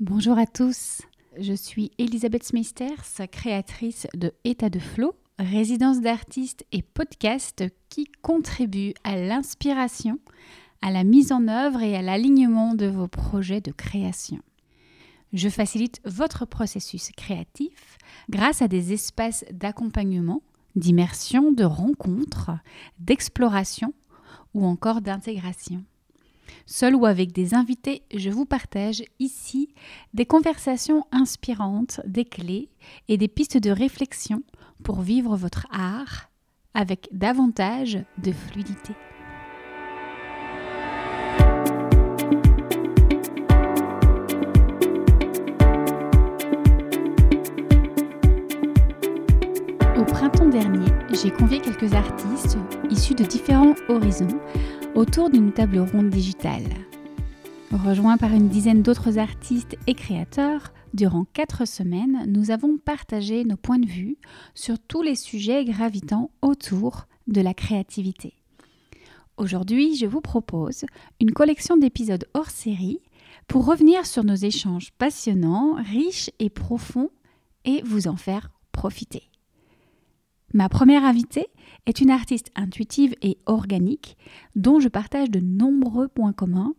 Bonjour à tous, je suis Elisabeth Smisters, créatrice de État de Flow, résidence d'artistes et podcast qui contribue à l'inspiration, à la mise en œuvre et à l'alignement de vos projets de création. Je facilite votre processus créatif grâce à des espaces d'accompagnement, d'immersion, de rencontres, d'exploration ou encore d'intégration. Seul ou avec des invités, je vous partage ici des conversations inspirantes, des clés et des pistes de réflexion pour vivre votre art avec davantage de fluidité. Au printemps dernier, j'ai convié quelques artistes issus de différents horizons autour d'une table ronde digitale. Rejoints par une dizaine d'autres artistes et créateurs, durant quatre semaines, nous avons partagé nos points de vue sur tous les sujets gravitant autour de la créativité. Aujourd'hui, je vous propose une collection d'épisodes hors série pour revenir sur nos échanges passionnants, riches et profonds et vous en faire profiter. Ma première invitée est une artiste intuitive et organique dont je partage de nombreux points communs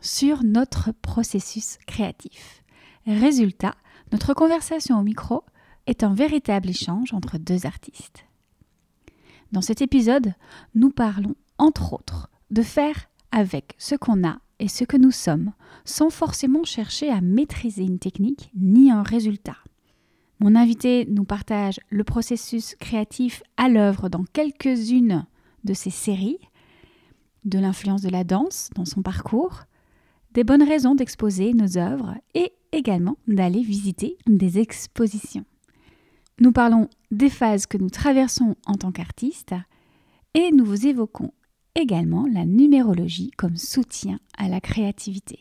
sur notre processus créatif. Résultat, notre conversation au micro est un véritable échange entre deux artistes. Dans cet épisode, nous parlons, entre autres, de faire avec ce qu'on a et ce que nous sommes, sans forcément chercher à maîtriser une technique ni un résultat. Mon invité nous partage le processus créatif à l'œuvre dans quelques-unes de ses séries, de l'influence de la danse dans son parcours, des bonnes raisons d'exposer nos œuvres et également d'aller visiter des expositions. Nous parlons des phases que nous traversons en tant qu'artistes et nous vous évoquons également la numérologie comme soutien à la créativité.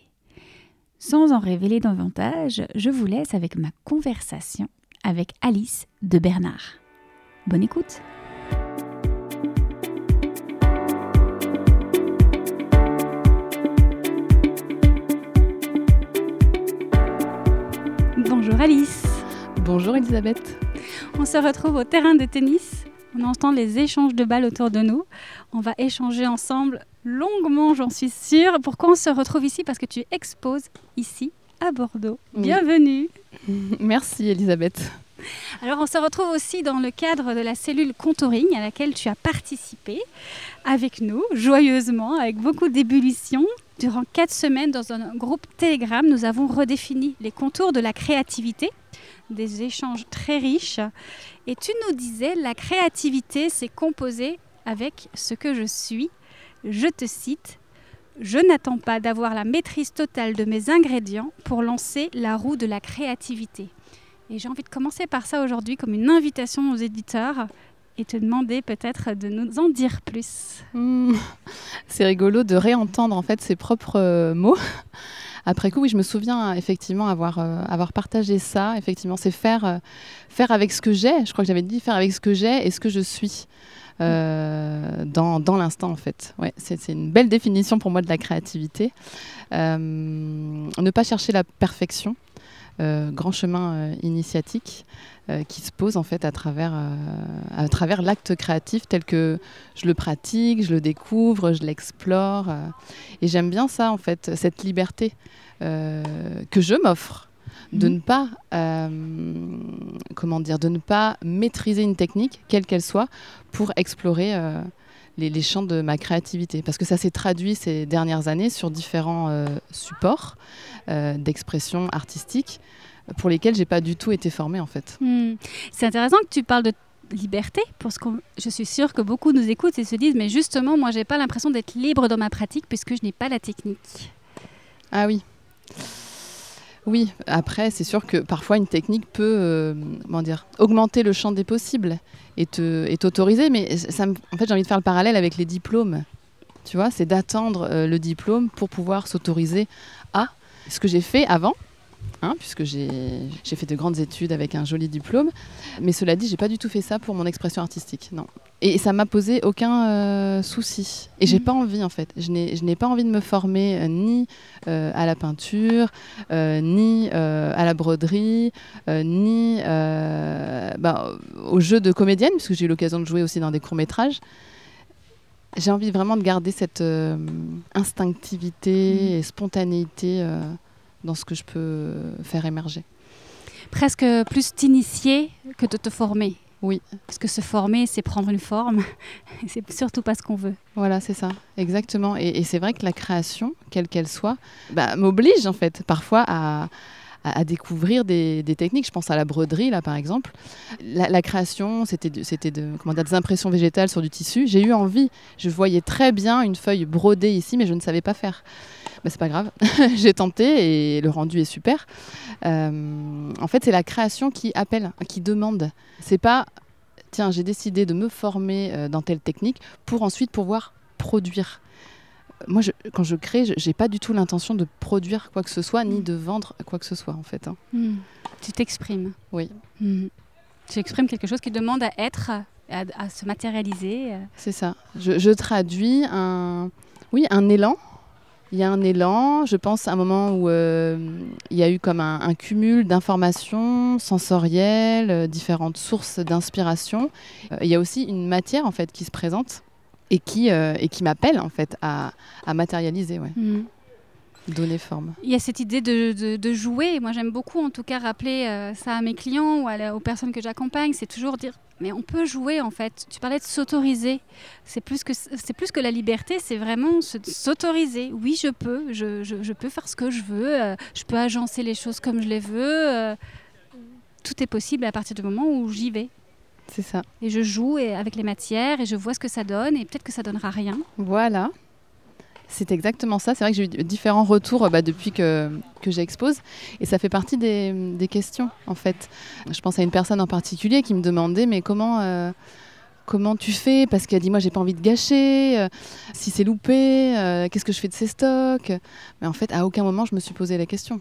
Sans en révéler davantage, je vous laisse avec ma conversation avec Alice de Bernard. Bonne écoute Bonjour Alice Bonjour Elisabeth On se retrouve au terrain de tennis. On entend les échanges de balles autour de nous. On va échanger ensemble longuement, j'en suis sûre. Pourquoi on se retrouve ici? Parce que tu exposes ici à Bordeaux. Bienvenue. Merci Elisabeth. Alors on se retrouve aussi dans le cadre de la cellule contouring à laquelle tu as participé avec nous, joyeusement, avec beaucoup d'ébullition. Durant quatre semaines, dans un groupe Telegram, nous avons redéfini les contours de la créativité, des échanges très riches. Et tu nous disais, la créativité, c'est composé avec ce que je suis. Je te cite, je n'attends pas d'avoir la maîtrise totale de mes ingrédients pour lancer la roue de la créativité. Et j'ai envie de commencer par ça aujourd'hui comme une invitation aux éditeurs et te demander peut-être de nous en dire plus. Hmm. c'est rigolo de réentendre en fait ses propres euh, mots. Après coup, oui, je me souviens effectivement avoir, euh, avoir partagé ça. Effectivement, c'est faire, euh, faire avec ce que j'ai. Je crois que j'avais dit faire avec ce que j'ai et ce que je suis. Euh, dans, l'instant en fait. Ouais, c'est une belle définition pour moi de la créativité. Euh, ne pas chercher la perfection, euh, grand chemin initiatique qui se pose en fait à travers, à travers l'acte créatif tel que je le pratique, je le découvre, je l'explore. et j'aime bien ça en fait, cette liberté que je m'offre de mhm. ne pas, euh, comment dire, de ne pas maîtriser une technique, quelle qu'elle soit, pour explorer euh, les, champs de ma créativité. Parce que ça s'est traduit ces dernières années sur différents euh, supports d'expression artistique pour lesquels j'ai pas du tout été formée en fait. Hmm. C'est intéressant que tu parles de liberté, parce que je suis sûre que beaucoup nous écoutent et se disent, mais justement, moi, j'ai pas l'impression d'être libre dans ma pratique puisque je n'ai pas la technique. Ah oui. Oui, après, c'est sûr que parfois une technique peut euh, dire, augmenter le champ des possibles et t'autoriser, mais ça en fait, j'ai envie de faire le parallèle avec les diplômes. Tu vois, c'est d'attendre euh, le diplôme pour pouvoir s'autoriser à ce que j'ai fait avant, hein, puisque j'ai fait de grandes études avec un joli diplôme. Mais cela dit, j'ai pas du tout fait ça pour mon expression artistique, non. Et ça m'a posé aucun euh, souci. Et j'ai Mhm. pas envie en fait. Je n'ai pas envie de me former euh, ni euh, à la peinture, ni à la broderie, ni bah, au jeu de comédienne, puisque j'ai eu l'occasion de jouer aussi dans des courts métrages. J'ai envie vraiment de garder cette euh, instinctivité Mhm. et spontanéité euh, dans ce que je peux faire émerger. Presque plus t'initier que de te former. Oui. Parce que se former, c'est prendre une forme. C'est surtout pas ce qu'on veut. Voilà, c'est ça, exactement. Et, et c'est vrai que la création, quelle qu'elle soit, bah, m'oblige en fait parfois à, à- à découvrir des, des techniques. Je pense à la broderie, là par exemple. La, la création, c'était de- c'était de, comment dire, des impressions végétales sur du tissu. J'ai eu envie, je voyais très bien une feuille brodée ici, mais je ne savais pas faire. Bah, c'est pas grave, j'ai tenté et le rendu est super. Euh, en fait, c'est la création qui appelle, qui demande. C'est pas, tiens, j'ai décidé de me former euh, dans telle technique pour ensuite pouvoir produire. Moi, je- quand je crée, je n'ai pas du tout l'intention de produire quoi que ce soit, ni Mm. de vendre quoi que ce soit, en fait. hein. Hmm. Tu t'exprimes. Oui. Hmm. Tu exprimes quelque chose qui demande à être, à, à se matérialiser. euh. C'est ça. Je, je traduis un, oui, un élan. Il y a un élan. Je pense à un moment où euh, il y a eu comme un, cumul d'informations sensorielles, euh, différentes sources d'inspiration. Euh, il y a aussi une matière en fait qui se présente et qui qui m'appelle en fait à, à matérialiser, ouais, Hmm. Donner forme. Il y a cette idée de, de- de jouer. Moi, j'aime beaucoup, en tout cas, rappeler euh, ça à mes clients ou à la- aux personnes que j'accompagne. C'est toujours dire, mais on peut jouer, en fait. Tu parlais de s'autoriser. C'est plus que c'est plus que la liberté. C'est vraiment se- s'autoriser. Oui, je peux. Je, je- je peux faire ce que je veux. euh, je peux agencer les choses comme je les veux. euh, tout est possible à partir du moment où j'y vais. C'est ça. Et je joue et- avec les matières et je vois ce que ça donne. Et peut-être que ça donnera rien. Voilà. C'est exactement ça. C'est vrai que j'ai eu différents retours bah, depuis que, que j'expose. Et ça fait partie des, questions, en fait. Je pense à une personne en particulier qui me demandait Mais comment, euh, comment tu fais? Parce qu'elle dit Moi, j'ai pas envie de gâcher. euh, si c'est loupé, euh, qu'est-ce que je fais de ces stocks? Mais en fait, à aucun moment, je me suis posé la question.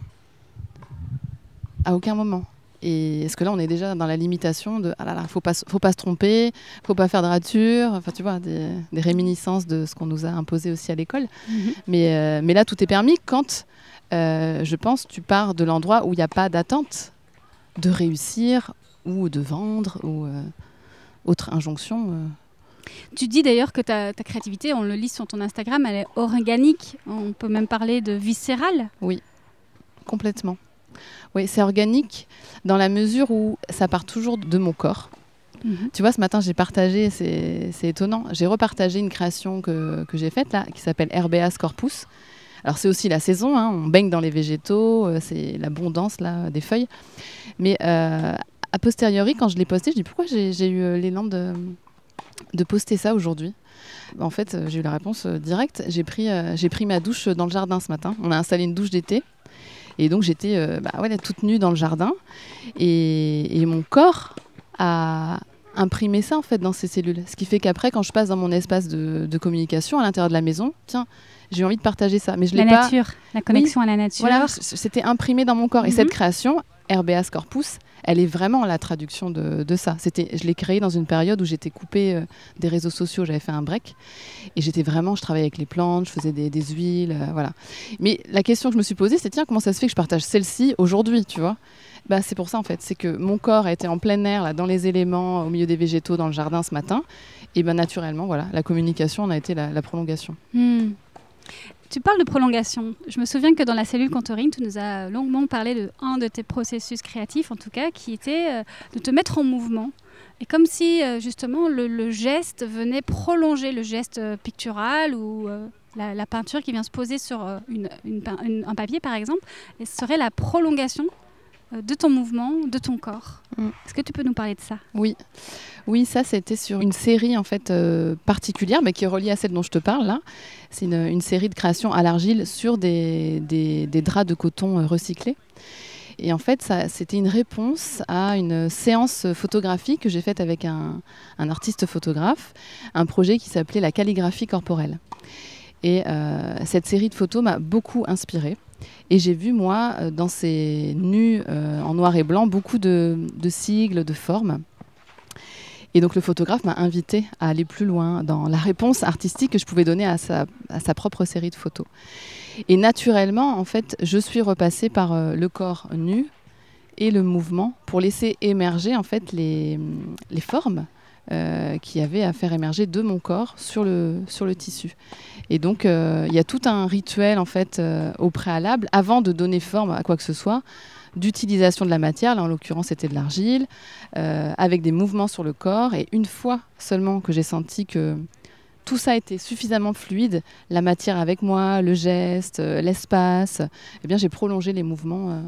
À aucun moment. Et est-ce que là, on est déjà dans la limitation de ah là là, faut pas, faut pas se tromper, faut pas faire de rature, enfin tu vois, des, des réminiscences de ce qu'on nous a imposé aussi à l'école. Mais, euh, mais là, tout est permis quand, euh, je pense, tu pars de l'endroit où il n'y a pas d'attente de réussir ou de vendre ou euh, autre injonction. euh. Tu dis d'ailleurs que ta, ta créativité, on le lit sur ton Instagram, elle est organique. On peut même parler de viscérale. Complètement. Oui, c'est organique dans la mesure où ça part toujours de mon corps. Tu vois, ce matin, j'ai partagé, c'est étonnant, j'ai repartagé une création que, que j'ai faite là, qui s'appelle Herbaeas corpus. Alors c'est aussi la saison, hein, on baigne dans les végétaux, euh, c'est l'abondance là des feuilles. Mais euh, a posteriori, quand je l'ai posté, je dis pourquoi j'ai eu euh, l'élan de, de poster ça aujourd'hui? En fait, j'ai eu la réponse directe. J'ai pris, euh, j'ai pris ma douche dans le jardin ce matin. On a installé une douche d'été. Et donc j'étais euh, bah, ouais, toute nue dans le jardin. Et, et mon corps a imprimé ça en fait dans ses cellules. Ce qui fait qu'après, quand je passe dans mon espace de, de communication à l'intérieur de la maison, tiens, j'ai envie de partager ça. Mais je La pas. nature, la connexion à la nature. Voilà, c'était imprimé dans mon corps. Et Mhm. cette création, Herbaeas corpus, elle est vraiment la traduction de, ça. C'était, je l'ai créée dans une période où j'étais coupée euh, des réseaux sociaux, j'avais fait un break. Et j'étais vraiment, je travaillais avec les plantes, je faisais des, huiles, euh, voilà. Mais la question que je me suis posée, c'est tiens, comment ça se fait que je partage celle-ci aujourd'hui, tu vois? Bah, c'est pour ça en fait, c'est que mon corps a été en plein air, là, dans les éléments, au milieu des végétaux, dans le jardin ce matin, et ben naturellement, voilà, la communication en a été la, la prolongation. Hmm. Tu parles de prolongation. Je me souviens que dans la cellule Contourine, tu nous as longuement parlé de un de tes processus créatifs, en tout cas, qui était euh, de te mettre en mouvement. Et comme si euh, justement le, geste venait prolonger le geste euh, pictural ou la, peinture qui vient se poser sur un papier, par exemple, et serait la prolongation de ton mouvement, de ton corps. Mm. Est-ce que tu peux nous parler de ça? Oui, oui, ça c'était sur une série en fait euh, particulière, mais qui est reliée à celle dont je te parle là. C'est une, une série de créations à l'argile sur des, des- des draps de coton euh, recyclés. Et en fait, ça, c'était une réponse à une séance photographique que j'ai faite avec un, un artiste photographe, un projet qui s'appelait la calligraphie corporelle. Et euh, cette série de photos m'a beaucoup inspirée. Et j'ai vu, moi, euh, dans ces nus euh, en noir et blanc, beaucoup de, sigles, de formes. Et donc le photographe m'a invité à aller plus loin dans la réponse artistique que je pouvais donner à sa, propre série de photos. Et naturellement, en fait, je suis repassée par euh, le corps nu et le mouvement pour laisser émerger en fait les formes euh, qui avaient à faire émerger de mon corps sur le, sur le tissu. Et donc, euh, il y a tout un rituel en fait euh, au préalable, avant de donner forme à quoi que ce soit, d'utilisation de la matière, là en l'occurrence c'était de l'argile, avec des mouvements sur le corps. Et une fois seulement que j'ai senti que tout ça était suffisamment fluide, la matière avec moi, le geste, l'espace, eh bien j'ai prolongé les mouvements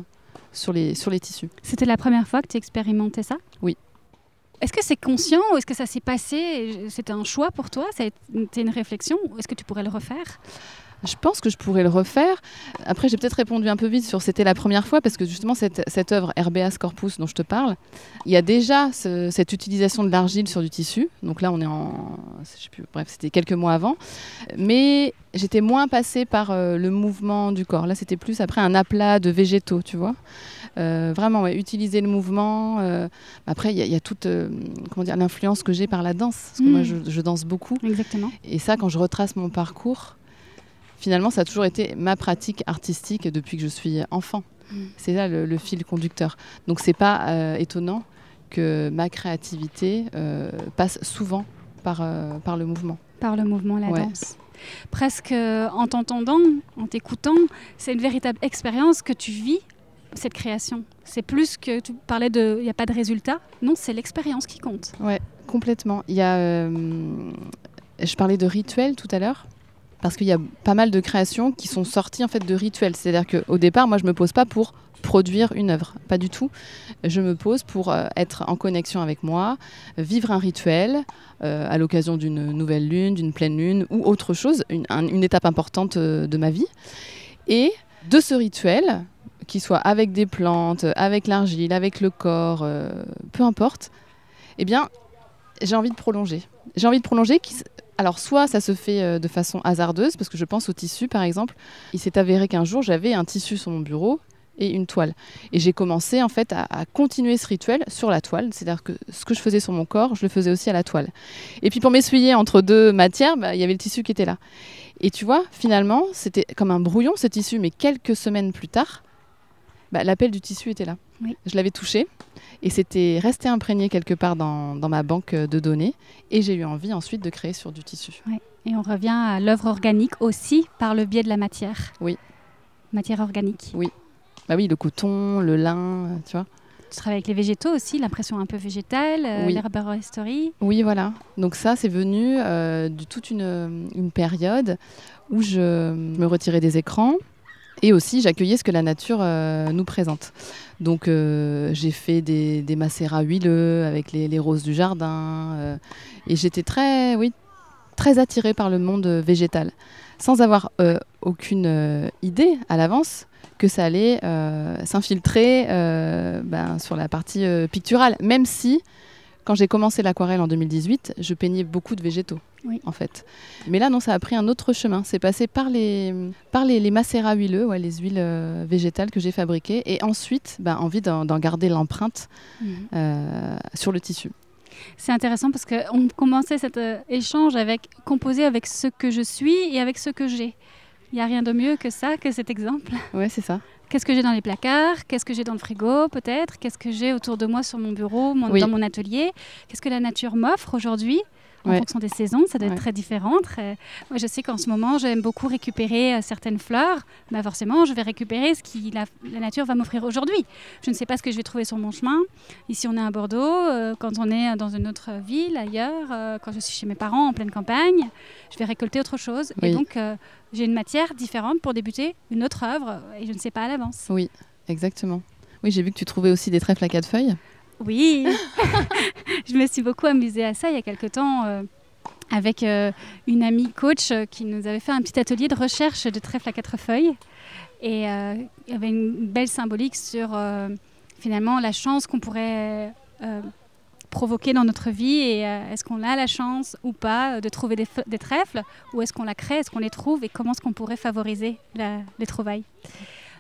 sur, les, sur les tissus. C'était la première fois que tu expérimentais ça? Oui. Est-ce que c'est conscient ou est-ce que ça s'est passé C'était un choix pour toi? Été une réflexion est-ce que tu pourrais le refaire? Je pense que je pourrais le refaire. Après, j'ai peut-être répondu un peu vite sur c'était la première fois parce que justement, cette, cette œuvre RBS Corpus dont je te parle, il y a déjà ce- cette utilisation de l'argile sur du tissu. Donc là, on est en. Je sais plus, bref, c'était quelques mois avant. Mais j'étais moins passée par euh, le mouvement du corps. Là, c'était plus après un aplat de végétaux, tu vois. Euh, vraiment, ouais, utiliser le mouvement. euh, Après, il y, a- il y a toute comment dire, l'influence que j'ai par la danse. Parce que moi, je, je danse beaucoup. Exactement. Et ça, quand je retrace mon parcours, finalement, ça a toujours été ma pratique artistique depuis que je suis enfant. Mm. C'est là le, le fil conducteur. Donc, c'est pas euh, étonnant que ma créativité euh, passe souvent par, euh, par le mouvement. Par le mouvement, la Ouais. danse. Presque en t'entendant, en t'écoutant, c'est une véritable expérience que tu vis, cette création. C'est plus que tu parlais de il n'y a pas de résultat. Non, c'est l'expérience qui compte. Ouais, complètement. Il y a, je parlais de rituels tout à l'heure. Parce qu'il y a pas mal de créations qui sont sorties en fait de rituels. C'est-à-dire qu'au départ, moi, je me pose pas pour produire une œuvre, pas du tout. Je me pose pour euh, être en connexion avec moi, vivre un rituel euh, à l'occasion d'une nouvelle lune, d'une pleine lune ou autre chose, une, un- une étape importante euh, de ma vie. Et de ce rituel, qu'il soit avec des plantes, avec l'argile, avec le corps, peu importe, eh bien, j'ai envie de prolonger. J'ai envie de prolonger. Alors, soit ça se fait euh, de façon hasardeuse, parce que je pense au tissu, par exemple. Il s'est avéré qu'un jour, j'avais un tissu sur mon bureau et une toile. Et j'ai commencé, en fait, à, à continuer ce rituel sur la toile. C'est-à-dire que ce que je faisais sur mon corps, je le faisais aussi à la toile. Et puis, pour m'essuyer entre deux matières, bah, il y avait le tissu qui était là. Et tu vois, finalement, c'était comme un brouillon, ce tissu, mais quelques semaines plus tard, bah, l'appel du tissu était là. Oui. Je l'avais touché et c'était resté imprégné quelque part dans, dans ma banque de données. Et j'ai eu envie ensuite de créer sur du tissu. Et on revient à l'œuvre organique aussi par le biais de la matière. Oui. Matière organique. Bah oui, le coton, le lin, euh, tu vois. Tu travailles avec les végétaux aussi, l'impression un peu végétale, euh, Oui. l'herboristerie. Oui, voilà. Donc ça, c'est venu euh, de toute une, une période où je me retirais des écrans et aussi j'accueillais ce que la nature euh, nous présente. Donc euh, j'ai fait des, des macérats huileux avec les, roses du jardin euh, et j'étais très, oui, attirée par le monde végétal, sans avoir aucune idée à l'avance que ça allait s'infiltrer ben, sur la partie picturale, même si quand j'ai commencé l'aquarelle en 2018, je peignais beaucoup de végétaux, Oui. en fait. Mais là, non, ça a pris un autre chemin. C'est passé par les, par les, les macérats huileux, ouais, les huiles euh, végétales que j'ai fabriquées, et ensuite, ben, envie d'en garder l'empreinte euh, sur le tissu. C'est intéressant parce qu'on commençait cet euh, échange avec composer avec ce que je suis et avec ce que j'ai. Il n'y a rien de mieux que ça, que cet exemple. Ouais, c'est ça. Qu'est-ce que j'ai dans les placards? Qu'est-ce que j'ai dans le frigo peut-être? Qu'est-ce que j'ai autour de moi sur mon bureau, mon- Oui. dans mon atelier? Qu'est-ce que la nature m'offre aujourd'hui? En Ouais. fonction des saisons, ça doit être Ouais. très différent. très- Moi, je sais qu'en ce moment, j'aime beaucoup récupérer euh, certaines fleurs. Bah, forcément, je vais récupérer ce que la, la nature va m'offrir aujourd'hui. Je ne sais pas ce que je vais trouver sur mon chemin. Ici, on est à Bordeaux. euh, quand on est dans une autre ville, ailleurs, euh, quand je suis chez mes parents en pleine campagne, je vais récolter autre chose. Et donc, j'ai une matière différente pour débuter une autre œuvre et je ne sais pas à l'avance. Oui, exactement. Oui, j'ai vu que tu trouvais aussi des trèfles à quatre feuilles. Oui, je me suis beaucoup amusée à ça il y a quelque temps euh, avec euh, une amie coach euh, qui nous avait fait un petit atelier de recherche de trèfle à quatre feuilles. Et il y avait une belle symbolique sur finalement la chance qu'on pourrait provoquer dans notre vie et est-ce qu'on a la chance ou pas de trouver des, trèfles ou est-ce qu'on la crée, est-ce qu'on les trouve et comment est-ce qu'on pourrait favoriser les trouvailles.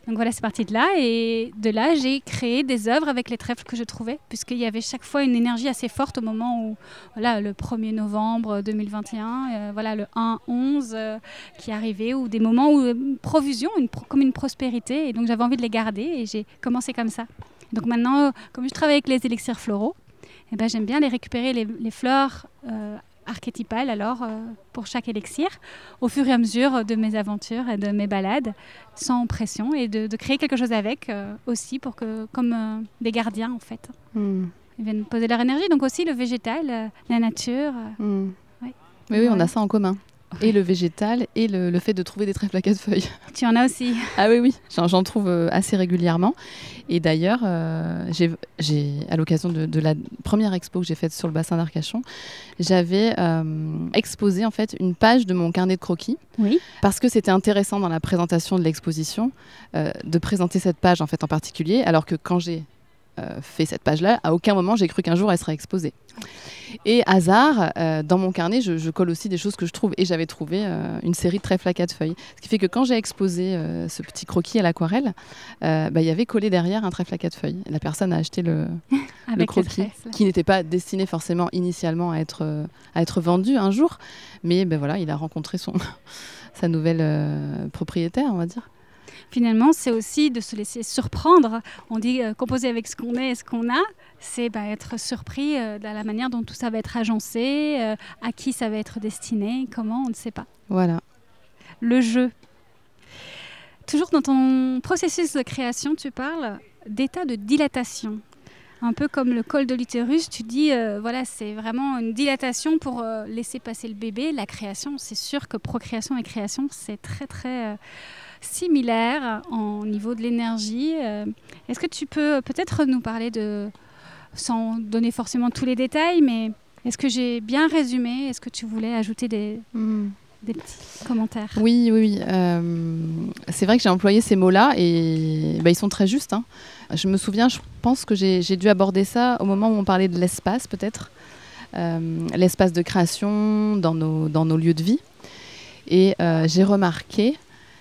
Donc voilà, c'est parti de là. Et de là, j'ai créé des œuvres avec les trèfles que je trouvais, puisqu'il y avait chaque fois une énergie assez forte au moment où, voilà, le 1er novembre 2021, euh, voilà, le 1-11 euh, qui arrivait, ou des moments où une profusion, une comme une prospérité. Et donc j'avais envie de les garder et j'ai commencé comme ça. Donc maintenant, comme je travaille avec les élixirs floraux, eh ben, j'aime bien les récupérer, les fleurs archétypale alors euh, pour chaque élixir au fur et à mesure de mes aventures et de mes balades sans pression et de, créer quelque chose avec euh, aussi pour que comme euh, des gardiens en fait hmm. ils viennent poser leur énergie donc aussi le végétal la nature hmm. oui, oui on a ça en commun et le végétal et le, fait de trouver des trèfles à quatre feuilles. Tu en as aussi Ah oui, oui, j'en trouve euh, assez régulièrement. Et d'ailleurs, euh, j'ai, à l'occasion de, la première expo que j'ai faite sur le bassin d'Arcachon, j'avais euh, exposé en fait une page de mon carnet de croquis. Oui. Parce que c'était intéressant dans la présentation de l'exposition de présenter cette page en fait en particulier, alors que quand j'ai fait cette page-là, à aucun moment j'ai cru qu'un jour elle serait exposée. Et hasard, euh, dans mon carnet, je, colle aussi des choses que je trouve. Et j'avais trouvé euh, une série de trèfles à quatre feuilles. Ce qui fait que quand j'ai exposé euh, ce petit croquis à l'aquarelle, bah, il y avait collé derrière un trèfle à quatre feuilles. la personne a acheté le, le croquis, qui n'était pas destiné forcément initialement à être, à être vendu un jour. Mais ben voilà, il a rencontré son, sa nouvelle propriétaire, on va dire finalement, c'est aussi de se laisser surprendre. On dit composer avec ce qu'on est et ce qu'on a c'est bah, être surpris euh, de la manière dont tout ça va être agencé, euh, à qui ça va être destiné, comment, on ne sait pas. Voilà. Le jeu. Toujours dans ton processus de création, tu parles d'état de dilatation. Un peu comme le col de l'utérus, tu dis, euh, voilà, c'est vraiment une dilatation pour laisser passer le bébé. La création, c'est sûr que procréation et création, c'est très, très similaire en niveau de l'énergie. Est-ce que tu peux peut-être nous parler de, sans donner forcément tous les détails, mais est-ce que j'ai bien résumé? Est-ce que tu voulais ajouter des, hmm. des petits commentaires? Oui, oui, oui. Euh, c'est vrai que j'ai employé ces mots-là et bah, ils sont très justes. Hein. Je me souviens, je pense que j'ai dû aborder ça au moment où on parlait de l'espace, peut-être. Euh, l'espace de création dans nos, dans nos lieux de vie. Et euh, j'ai remarqué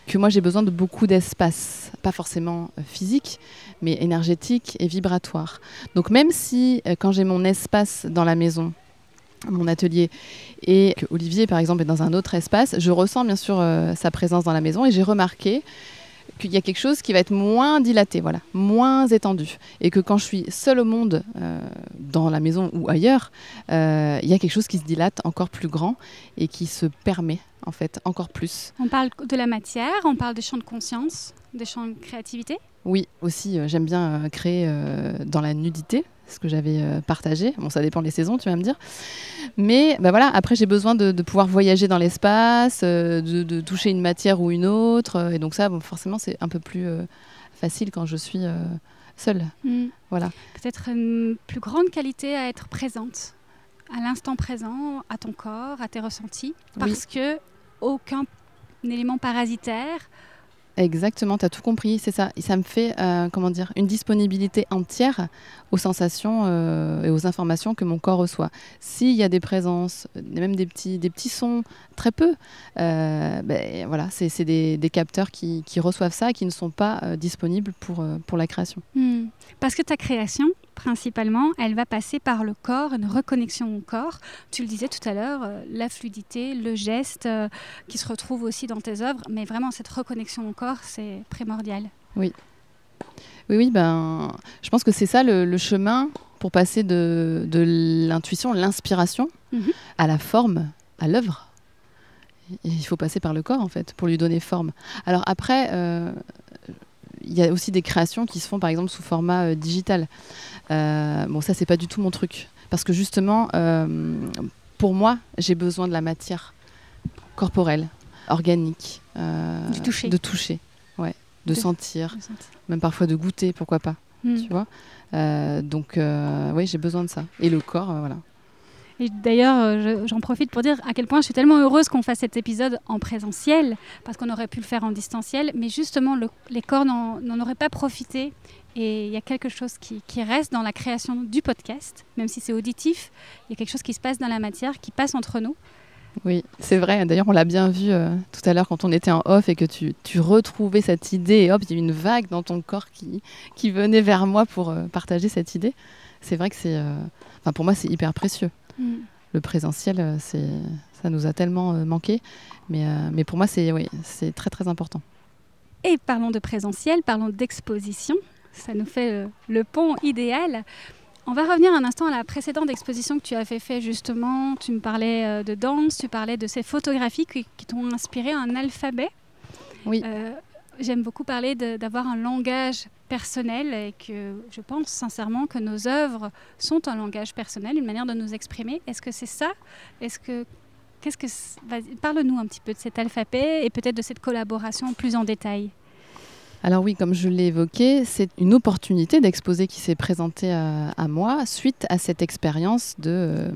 que moi j'ai besoin de beaucoup d'espace, pas forcément physique, mais énergétique et vibratoire. Donc même si euh, quand j'ai mon espace dans la maison, mon atelier, et que Olivier par exemple est dans un autre espace, je ressens bien sûr euh, sa présence dans la maison et j'ai remarqué qu'il y a quelque chose qui va être moins dilaté, voilà, moins étendu. Et que quand je suis seule au monde, euh, dans la maison ou ailleurs, il y a quelque chose qui se dilate encore plus grand et qui se permet en fait encore plus. On parle de la matière, on parle des champs de conscience, des champs de créativité? Oui, aussi, euh, j'aime bien euh, créer euh, dans la nudité, ce que j'avais partagé. Bon, ça dépend des saisons, tu vas me dire. Mais bah voilà, après, j'ai besoin de, pouvoir voyager dans l'espace, de, toucher une matière ou une autre. et donc ça, bon, forcément, c'est un peu plus facile quand je suis seule. Mm. Voilà. Peut-être une plus grande qualité à être présente, à l'instant présent, à ton corps, à tes ressentis, parce que aucun élément parasitaire Exactement, tu as tout compris, c'est ça. Ça me fait, euh, comment dire, une disponibilité entière aux sensations euh, et aux informations que mon corps reçoit. S'il y a des présences, même des petits, des petits sons, très peu, euh, ben, voilà, c'est des, capteurs qui, qui, reçoivent ça et qui ne sont pas disponibles pour, pour la création. Hmm. Parce que ta création, principalement, elle va passer par le corps, une reconnexion au corps. Tu le disais tout à l'heure, euh, la fluidité, le geste euh, qui se retrouve aussi dans tes œuvres, mais vraiment cette reconnexion au corps, c'est primordial. Oui. Oui, oui, ben, je pense que c'est ça le, chemin pour passer de, l'intuition, l'inspiration, mhm. à la forme, à l'œuvre. Il faut passer par le corps, en fait, pour lui donner forme. Alors après, euh, y a aussi des créations qui se font, par exemple, sous format digital. Euh, bon, ça, c'est pas du tout mon truc. Parce que justement, euh, pour moi, j'ai besoin de la matière corporelle, organique. Euh, toucher. De toucher, ouais. De, sentir, même parfois de goûter, pourquoi pas. Hmm. Tu vois Donc, oui, j'ai besoin de ça. Et le corps, voilà. Et d'ailleurs, j'en profite pour dire à quel point je suis tellement heureuse qu'on fasse cet épisode en présentiel, parce qu'on aurait pu le faire en distanciel, mais justement, les corps n'en auraient pas profité et il y a quelque chose qui, reste dans la création du podcast, même si c'est auditif, il y a quelque chose qui se passe dans la matière, qui passe entre nous. Oui, c'est vrai. D'ailleurs, on l'a bien vu euh, tout à l'heure quand on était en off et que tu, tu retrouvais cette idée et hop, il y a une vague dans ton corps qui, qui venait vers moi pour euh, partager cette idée. C'est vrai que c'est, euh, pour moi, c'est hyper précieux. Mm. Le présentiel, c'est, ça nous a tellement manqué, mais, mais pour moi, c'est, oui, c'est très très important. Et parlons de présentiel, parlons d'exposition. Ça nous fait le pont idéal. On va revenir un instant à la précédente exposition que tu avais fait justement. Tu me parlais euh, de danse, tu parlais de ces photographies qui, t'ont inspiré un alphabet. Oui. Euh, j'aime beaucoup parler d'avoir un langage personnel et que je pense sincèrement que nos œuvres sont un langage personnel, une manière de nous exprimer. Est-ce que c'est ça? Est-ce que qu'est-ce que parle-nous un petit peu de cet alphabet et peut-être de cette collaboration plus en détail. Alors oui, comme je l'ai évoqué, c'est une opportunité d'exposer qui s'est présentée à, moi suite à cette expérience de euh,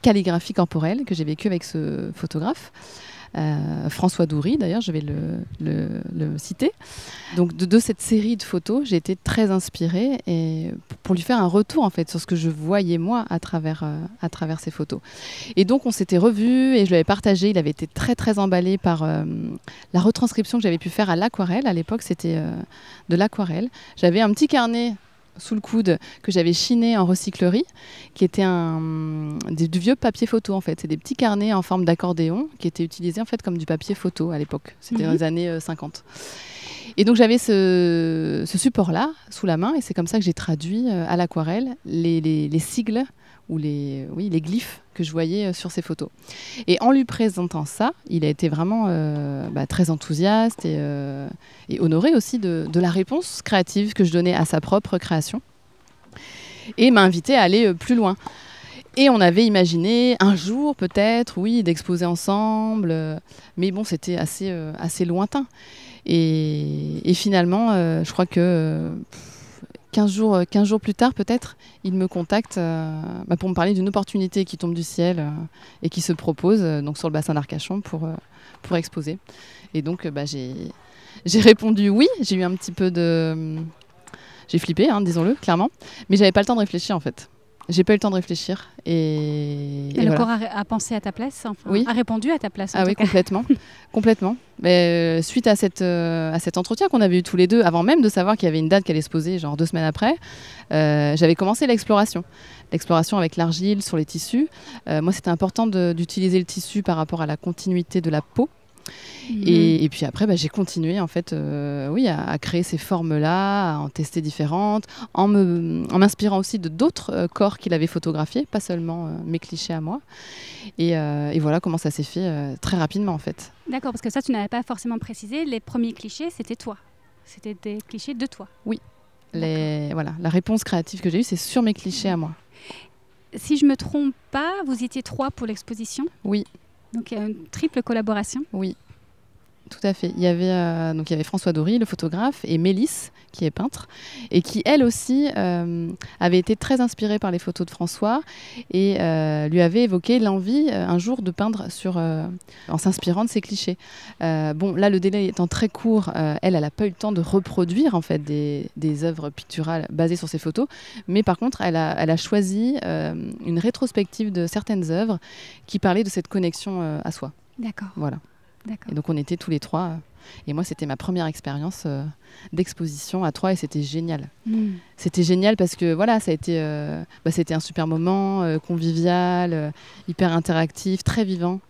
calligraphie corporelle que j'ai vécue avec ce photographe. Euh, François Doury, d'ailleurs, je vais le, citer. Donc, de, cette série de photos, j'ai été très inspirée et pour lui faire un retour en fait sur ce que je voyais moi à travers, euh, à travers ces photos. Et donc, on s'était revus et je l'avais partagé. Il avait été très très emballé par euh, la retranscription que j'avais pu faire à l'aquarelle. À l'époque, c'était de l'aquarelle. J'avais un petit carnet sous le coude que j'avais chiné en recyclerie, qui était un, du vieux papier photo en fait. C'est des petits carnets en forme d'accordéon qui étaient utilisés en fait comme du papier photo à l'époque. C'était dans mhm. les années 50. Euh, et donc j'avais ce, support-là sous la main et c'est comme ça que j'ai traduit euh, à l'aquarelle les, sigles ou les, oui, les glyphes que je voyais euh, sur ces photos. Et en lui présentant ça, il a été vraiment bah, très enthousiaste et, et honoré aussi de, la réponse créative que je donnais à sa propre création. Et m'a invité à aller euh, plus loin. Et on avait imaginé un jour peut-être, oui, d'exposer ensemble, euh, mais bon, c'était assez, euh, assez lointain. Et, finalement, je crois que 15 jours, 15 jours plus tard, peut-être, il me contacte bah, pour me parler d'une opportunité qui tombe du ciel et qui se propose donc sur le bassin d'Arcachon pour, pour exposer. Et donc, bah, j'ai j'ai répondu oui. J'ai eu un petit peu de. J'ai flippé, hein, disons-le, clairement. Mais j'avais pas le temps de réfléchir en fait. J'ai pas eu le temps de réfléchir. Et, et, le corps a, pensé à ta place enfin, oui. A répondu à ta place. ah oui, complètement. complètement. Mais, euh, suite à, cette, euh, à cet entretien qu'on avait eu tous les deux, avant même de savoir qu'il y avait une date qui allait se poser, genre deux semaines après, euh, j'avais commencé l'exploration. L'exploration avec l'argile sur les tissus. moi, c'était important d'utiliser le tissu par rapport à la continuité de la peau. Mhm. Et, puis après, bah, j'ai continué en fait, euh, oui, à, créer ces formes-là, à en tester différentes, en m'inspirant aussi de d'autres euh, corps qu'il avait photographiés, pas seulement euh, mes clichés à moi. Et, voilà comment ça s'est fait très rapidement en fait. D'accord, parce que ça, tu n'avais pas forcément précisé. Les premiers clichés, c'était toi. C'était des clichés de toi. Oui. Les, voilà, la réponse créative que j'ai eue, c'est sur mes clichés à moi. Si je me trompe pas, vous étiez trois pour l'exposition? Oui, donc il y a une triple collaboration. Oui, tout à fait. Il y avait, euh, donc, il y avait François Dory, le photographe, et Mélisse, qui est peintre, et qui, elle aussi, euh, avait été très inspirée par les photos de François et euh, lui avait évoqué l'envie un jour de peindre sur, en s'inspirant de ses clichés. bon, là, le délai étant très court, elle, elle n'a pas eu le temps de reproduire en fait des, des œuvres picturales basées sur ses photos, mais par contre, elle a, elle a choisi une rétrospective de certaines œuvres qui parlaient de cette connexion à soi. D'accord. Voilà. Et donc on était tous les trois. Euh, et moi, c'était ma première expérience euh, d'exposition à trois et c'était génial. Hmm. C'était génial parce que voilà, ça a été, euh, bah, c'était un super moment, convivial, hyper interactif, très vivant.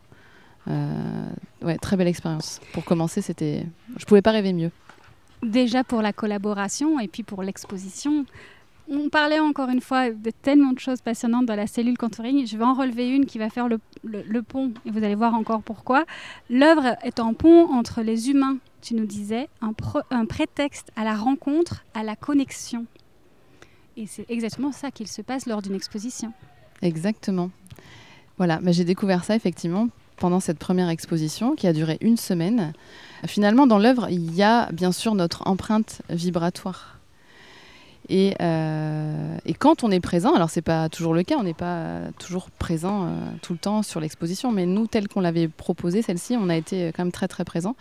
ouais, très belle expérience. Pour commencer, c'était, je pouvais pas rêver mieux. Déjà pour la collaboration et puis pour l'exposition, on parlait encore une fois de tellement de choses passionnantes dans la cellule contouring. Je vais en relever une qui va faire le, pont, et vous allez voir encore pourquoi. L'œuvre est un pont entre les humains, tu nous disais, un, prétexte à la rencontre, à la connexion. Et c'est exactement ça qu'il se passe lors d'une exposition. Exactement. Voilà, mais j'ai découvert ça effectivement pendant cette première exposition qui a duré une semaine. Finalement, dans l'œuvre, il y a bien sûr notre empreinte vibratoire euh, et, quand on est présent, alors c'est pas toujours le cas, on n'est pas toujours présent euh, tout le temps sur l'exposition, mais nous, tel qu'on l'avait proposé, celle-ci, on a été quand même très très présent.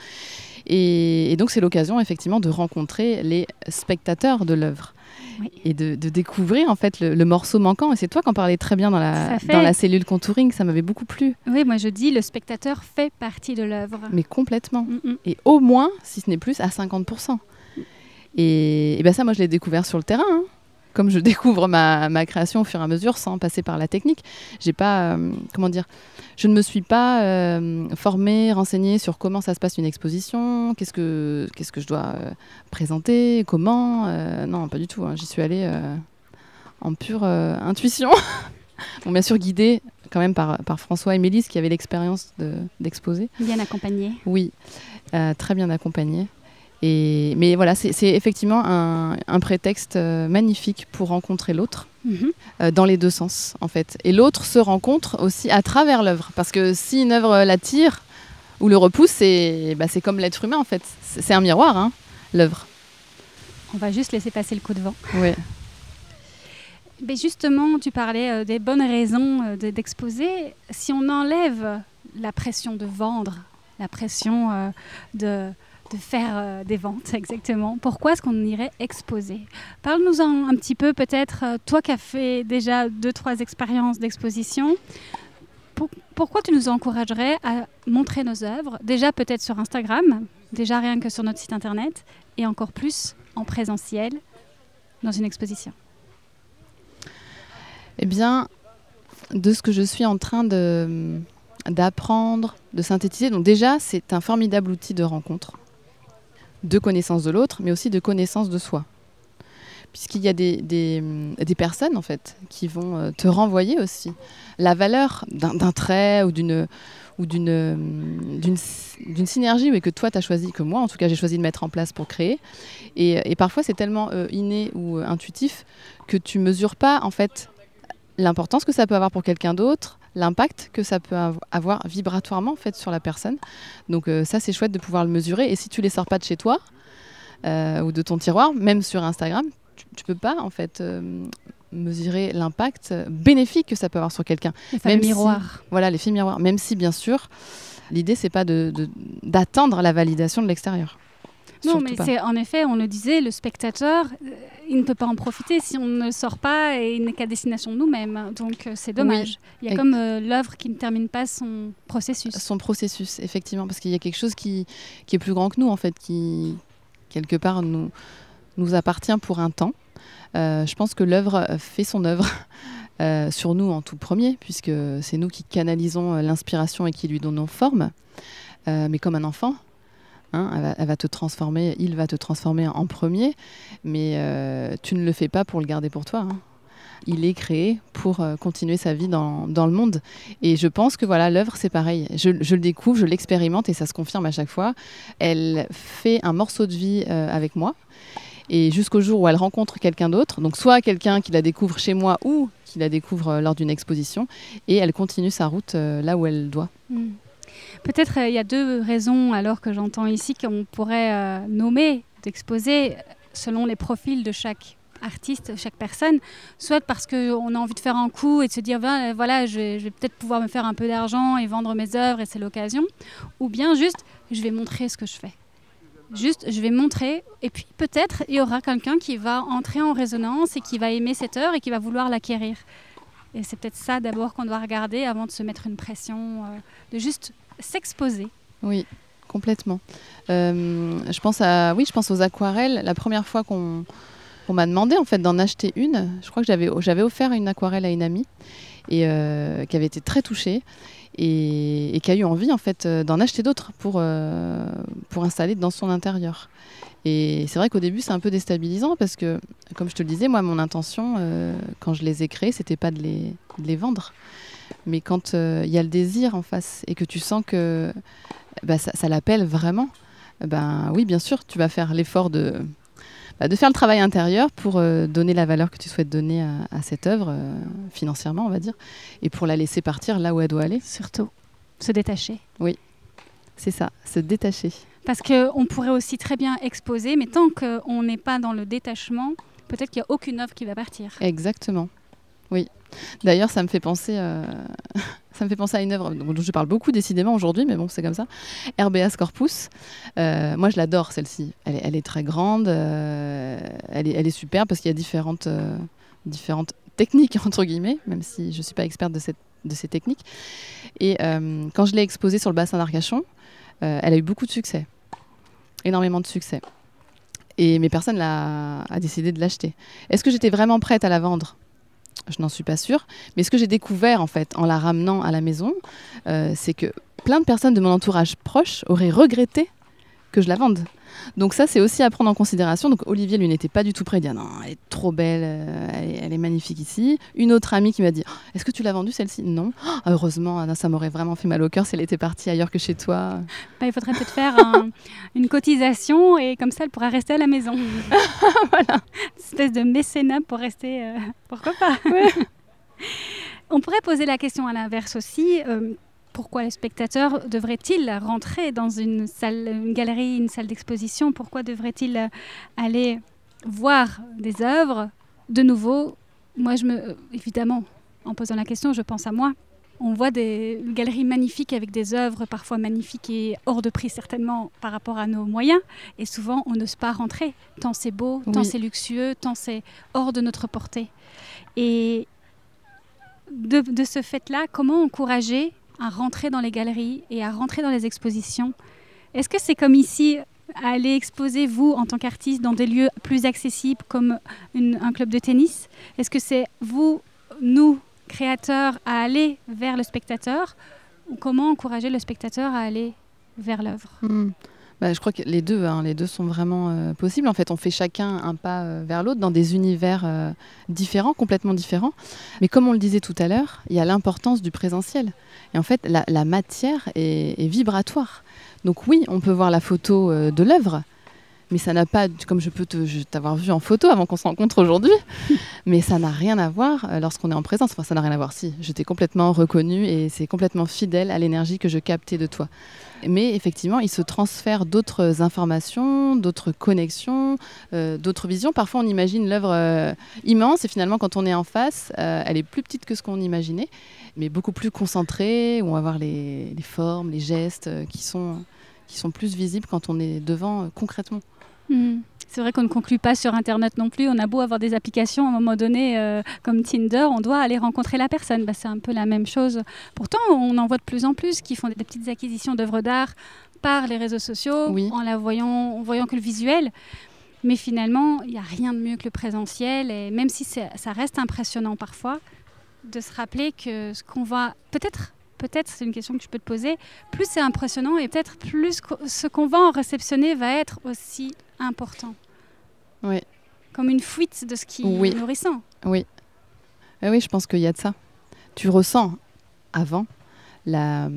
Et, donc c'est l'occasion effectivement de rencontrer les spectateurs de l'œuvre. et de, découvrir en fait le, morceau manquant. Et c'est toi qui en parlais très bien dans la, dans la cellule contouring, ça m'avait beaucoup plu. Oui, moi je dis le spectateur fait partie de l'œuvre. Mais complètement. Mm, mm. Et au moins, si ce n'est plus, à 50%. Et, et ben ça, moi je l'ai découvert sur le terrain. Hein comme je découvre ma, création au fur et à mesure sans passer par la technique. J'ai pas, euh, comment dire, je ne me suis pas euh, formée, renseignée sur comment ça se passe une exposition, qu'est-ce que, qu'est-ce que je dois euh, présenter, comment. non, pas du tout. Hein. J'y suis allée en pure intuition. bon, bien sûr guidée quand même par, par François et Mélisse qui avaient l'expérience d'exposer. bien accompagnée. Oui, très bien accompagnée mais voilà, c'est effectivement un, prétexte euh, magnifique pour rencontrer l'autre. Mhm. Euh, dans les deux sens en fait. Et l'autre se rencontre aussi à travers l'œuvre. Parce que si une œuvre l'attire ou le repousse, c'est bah, comme l'être humain en fait. C'est un miroir, hein, l'œuvre. On va juste laisser passer le coup de vent. Oui. Mais justement, tu parlais euh, des bonnes raisons d'exposer. si on enlève la pression de vendre, la pression de de faire euh, des ventes, exactement. Pourquoi est-ce qu'on irait exposer? Parle-nous-en un petit peu, peut-être, euh, toi qui as fait déjà deux, trois expériences d'exposition. pourquoi tu nous encouragerais à montrer nos œuvres Déjà, peut-être sur Instagram, déjà rien que sur notre site internet, et encore plus en présentiel dans une exposition? Eh bien, de ce que je suis en train d'apprendre, de synthétiser. Donc déjà, c'est un formidable outil de rencontre de connaissance de l'autre, mais aussi de connaissance de soi. Puisqu'il y a des, des, personnes, en fait, qui vont euh, te renvoyer aussi la valeur d'un trait ou d'une ou d'une synergie oui, que toi tu as choisi, que moi en tout cas j'ai choisi de mettre en place pour créer. Et, parfois c'est tellement euh, inné ou euh, intuitif que tu mesures pas en fait l'importance que ça peut avoir pour quelqu'un d'autre, l'impact que ça peut avoir vibratoirement en fait sur la personne. Donc euh, ça c'est chouette de pouvoir le mesurer. Et si tu les sors pas de chez toi euh, ou de ton tiroir, même sur Instagram, tu, ne peux pas en fait euh, mesurer l'impact bénéfique que ça peut avoir sur quelqu'un. Même miroir. voilà l'effet miroir. Même si bien sûr l'idée c'est pas d'atteindre de, la validation de l'extérieur. Non, mais c'est en effet, on le disait, le spectateur, il ne peut pas en profiter si on ne sort pas et il n'est qu'à destination de nous-mêmes. Donc euh, c'est dommage. Il y a comme euh, l'œuvre qui ne termine pas son processus. Son processus, effectivement, parce qu'il y a quelque chose qui, qui, est plus grand que nous, en fait, qui quelque part nous, nous appartient pour un temps. Euh, je pense que l'œuvre fait son œuvre. sur nous en tout premier, puisque c'est nous qui canalisons l'inspiration et qui lui donnons forme. mais comme un enfant, Hein, elle, va, te transformer, il va te transformer en premier, mais euh, tu ne le fais pas pour le garder pour toi. Hein. Il est créé pour euh, continuer sa vie dans, le monde. Et je pense que voilà, l'œuvre, c'est pareil. Je, le découvre, je l'expérimente et ça se confirme à chaque fois. Elle fait un morceau de vie euh, avec moi. Et jusqu'au jour où elle rencontre quelqu'un d'autre, donc soit quelqu'un qui la découvre chez moi ou qui la découvre lors d'une exposition, et elle continue sa route là où elle doit. Mm. Peut-être euh, il y a deux raisons alors que j'entends ici qu'on pourrait euh, nommer, d'exposer selon les profils de chaque artiste, chaque personne, soit parce qu'on a envie de faire un coup et de se dire ben, voilà, je vais, peut-être pouvoir me faire un peu d'argent et vendre mes œuvres et c'est l'occasion, ou bien juste je vais montrer ce que je fais. Juste, je vais montrer, et puis peut-être il y aura quelqu'un qui va entrer en résonance et qui va aimer cette œuvre et qui va vouloir l'acquérir. Et c'est peut-être ça d'abord qu'on doit regarder avant de se mettre une pression, euh, de juste s'exposer. Oui, complètement. Euh, je pense à, oui, je pense aux aquarelles. La première fois qu'on m'a demandé en fait d'en acheter une, je crois que j'avais j'avais offert une aquarelle à une amie et euh, qui avait été très touchée et, qui a eu envie en fait euh, d'en acheter d'autres pour pour installer dans son intérieur. Et c'est vrai qu'au début c'est un peu déstabilisant parce que comme je te le disais, moi mon intention quand je les ai créées, c'était pas de les, de les vendre. Mais quand euh, il y a le désir en face et que tu sens que bah, ça, l'appelle vraiment, ben oui, bien sûr, tu vas faire l'effort de, bah, de faire le travail intérieur pour euh, donner la valeur que tu souhaites donner à, cette œuvre, euh, financièrement, on va dire, et pour la laisser partir là où elle doit aller. Surtout, se détacher. Oui, c'est ça, se détacher. Parce qu'on pourrait aussi très bien exposer, mais tant qu'on n'est pas dans le détachement, peut-être qu'il n'y a aucune œuvre qui va partir. Exactement. Oui. D'ailleurs, ça me fait penser. euh, Ça me fait penser à une œuvre dont je parle beaucoup décidément aujourd'hui, mais bon, c'est comme ça. RBS Corpus. Euh, moi, je l'adore celle-ci. Elle, est- très grande, euh, elle, est, elle est super parce qu'il y a différentes, techniques, entre guillemets, même si je ne suis pas experte de, de ces techniques. Et quand je l'ai exposée sur le bassin d'Arcachon, elle a eu beaucoup de succès. Énormément de succès. Et mais personne l'a- a décidé de l'acheter. Est-ce que j'étais vraiment prête à la vendre? Je n'en suis pas sûre. Mais ce que j'ai découvert en fait en la ramenant à la maison, euh, c'est que plein de personnes de mon entourage proche auraient regretté que je la vende. Donc ça, c'est aussi à prendre en considération. Donc Olivier, lui, n'était pas du tout prêt à dire non, elle est trop belle, euh, elle, est, elle est magnifique ici. Une autre amie qui m'a dit, Oh, est-ce que tu l'as vendue celle-ci? Non. Ah, heureusement, ah non, ça m'aurait vraiment fait mal au cœur si elle était partie ailleurs que chez toi. Bah, il faudrait peut-être faire un- une cotisation et comme ça, elle pourra rester à la maison. voilà. Une espèce de mécénat pour rester. euh, pourquoi pas? On pourrait poser la question à l'inverse aussi. euh, pourquoi le spectateur devrait-il rentrer dans une salle, une galerie, une salle d'exposition? Pourquoi devrait-il euh, aller voir des œuvres? De nouveau, moi, je me, évidemment, en posant la question, je pense à moi. On voit des galeries magnifiques avec des œuvres parfois magnifiques et hors de prix certainement par rapport à nos moyens. Et souvent, on n'ose pas rentrer, tant c'est beau, tant c'est luxueux, tant c'est hors de notre portée. Et de, de ce fait-là, comment encourager à rentrer dans les galeries et à rentrer dans les expositions. Est-ce que c'est comme ici, aller exposer, vous, en tant qu'artiste, dans des lieux plus accessibles comme un club de tennis? Est-ce que c'est vous, nous, créateurs, à aller vers le spectateur? Ou comment encourager le spectateur à aller vers l'œuvre? Hmm. Bah, je crois que les deux, hein, les deux sont vraiment euh, possibles. En fait, on fait chacun un pas euh, vers l'autre dans des univers euh, différents, complètement différents. Mais comme on le disait tout à l'heure, il y a l'importance du présentiel. Et en fait, la, la matière est, est vibratoire. Donc oui, on peut voir la photo de l'œuvre, mais ça n'a pas, comme je peux t'avoir vu en photo avant qu'on se rencontre aujourd'hui, mais ça n'a rien à voir lorsqu'on est en présence. Enfin, ça n'a rien à voir. Si, je t'ai complètement reconnue et c'est complètement fidèle à l'énergie que je captais de toi. Mais effectivement, il se transfère d'autres informations, d'autres connexions, euh, d'autres visions. Parfois, on imagine l'œuvre euh, immense et finalement, quand on est en face, euh, elle est plus petite que ce qu'on imaginait, mais beaucoup plus concentrée, on va voir les, formes, les gestes qui, sont, plus visibles quand on est devant concrètement. Hmm. C'est vrai qu'on ne conclut pas sur Internet non plus. On a beau avoir des applications, à un moment donné, euh, comme Tinder, on doit aller rencontrer la personne. Bah, c'est un peu la même chose. Pourtant, on en voit de plus en plus qui font des petites acquisitions d'œuvres d'art par les réseaux sociaux, Oui. en la voyant, en voyant que le visuel. Mais finalement, il n'y a rien de mieux que le présentiel. Et même si ça reste impressionnant parfois, de se rappeler que ce qu'on va peut-être peut-être, c'est une question que je peux te poser, plus c'est impressionnant et peut-être plus ce qu'on va en réceptionner va être aussi important. Oui. Comme une fuite de ce qui Oui. est nourrissant. Oui. Eh oui, je pense qu'il y a de ça. Tu ressens avant la,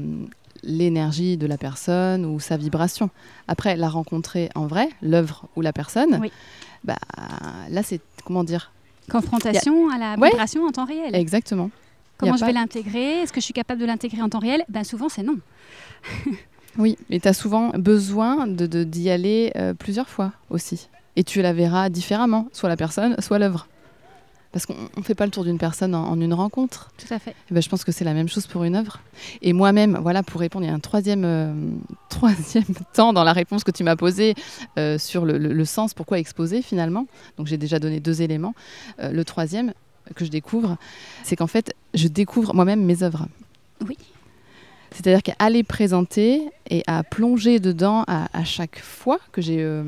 l'énergie de la personne ou sa vibration. Après, la rencontrer en vrai, l'œuvre ou la personne, Oui. bah, là, c'est comment dire? Confrontation à la Ouais. vibration en temps réel. Exactement. Comment je pas- vais l'intégrer? Est-ce que je suis capable de l'intégrer en temps réel? Ben Souvent, c'est non. Oui, et tu as souvent besoin de, de- d'y aller euh, plusieurs fois aussi. Et tu la verras différemment, soit la personne, soit l'œuvre. Parce qu'on ne fait pas le tour d'une personne en- en une rencontre. Tout à fait. Eh ben, je pense que c'est la même chose pour une œuvre. Et moi-même, voilà, pour répondre, il y a un troisième, euh, troisième temps dans la réponse que tu m'as posée euh, sur le, le- le sens, pourquoi exposer finalement. Donc j'ai déjà donné deux éléments. Le troisième que je découvre, c'est qu'en fait, je découvre moi-même mes œuvres. Oui. C'est-à-dire qu'à les présenter et à plonger dedans à, chaque fois que j'ai, euh,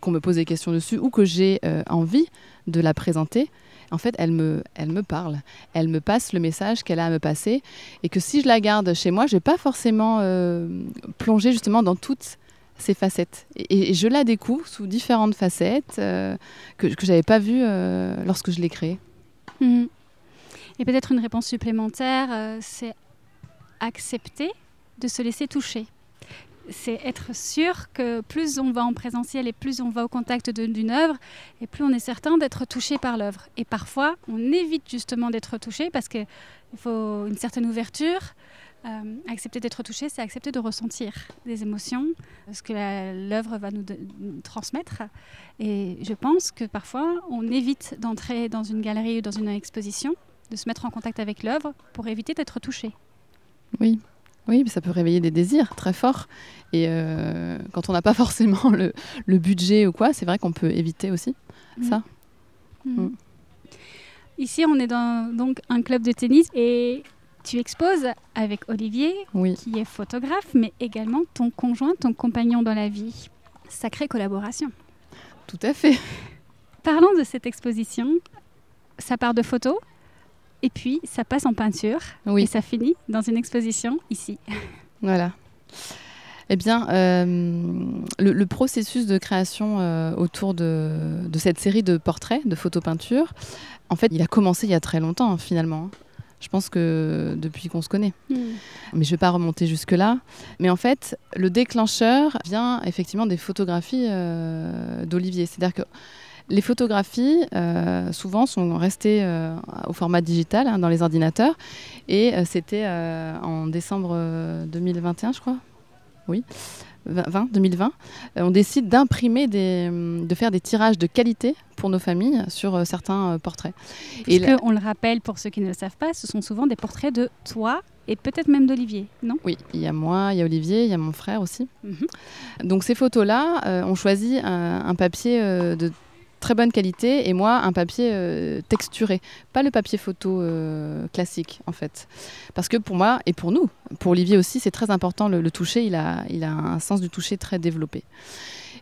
qu'on me pose des questions dessus ou que j'ai euh, envie de la présenter, en fait, elle me, elle me parle. Elle me passe le message qu'elle a à me passer. Et que si je la garde chez moi, je vais pas forcément euh, plonger justement dans toutes ces facettes. Et, je la découvre sous différentes facettes euh, que, que je n'avais pas vues lorsque je l'ai créée. Mhm. Et peut-être une réponse supplémentaire, c'est accepter de se laisser toucher. C'est être sûr que plus on va en présentiel et plus on va au contact d'une œuvre, et plus on est certain d'être touché par l'œuvre. Et parfois, on évite justement d'être touché parce qu'il faut une certaine ouverture. Euh, accepter d'être touché, c'est accepter de ressentir des émotions, ce que l'œuvre va nous, nous transmettre. Et je pense que parfois, on évite d'entrer dans une galerie ou dans une exposition de se mettre en contact avec l'œuvre pour éviter d'être touché. Oui, oui, mais ça peut réveiller des désirs très forts. Et euh, quand on n'a pas forcément le, le, budget ou quoi, c'est vrai qu'on peut éviter aussi Mm. ça. Mhm. Mm. Ici, on est dans donc un club de tennis et tu exposes avec Olivier, Oui, qui est photographe, mais également ton conjoint, ton compagnon dans la vie. Sacrée collaboration. tout à fait. Parlons de cette exposition. Ça part de photos et puis ça passe en peinture et Oui, ça finit dans une exposition ici. voilà. Eh bien, euh, le, le processus de création euh, autour de, de cette série de portraits, de photopeintures, en fait, il a commencé il y a très longtemps, hein, finalement. Je pense que depuis qu'on se connaît. mais je ne vais pas remonter jusque-là. Mais en fait, le déclencheur vient effectivement des photographies euh, d'Olivier. C'est-à-dire que les photographies, euh, souvent, sont restées euh, au format digital hein, dans les ordinateurs. Et euh, c'était en décembre euh, 2021, je crois. Oui. 20, 2020, euh, on décide d'imprimer des, hum, de faire des tirages de qualité pour nos familles sur certains portraits. Et là- on le rappelle pour ceux qui ne le savent pas, ce sont souvent des portraits de toi et peut-être même d'Olivier, non? Oui, il y a moi, il y a Olivier, il y a mon frère aussi. Mhm. Donc ces photos-là, euh, on choisit un, un papier euh, de très bonne qualité et moi un papier euh, texturé, pas le papier photo euh, classique en fait. Parce que pour moi et pour nous, pour Olivier aussi, c'est très important le, toucher, il a, a un sens du toucher très développé.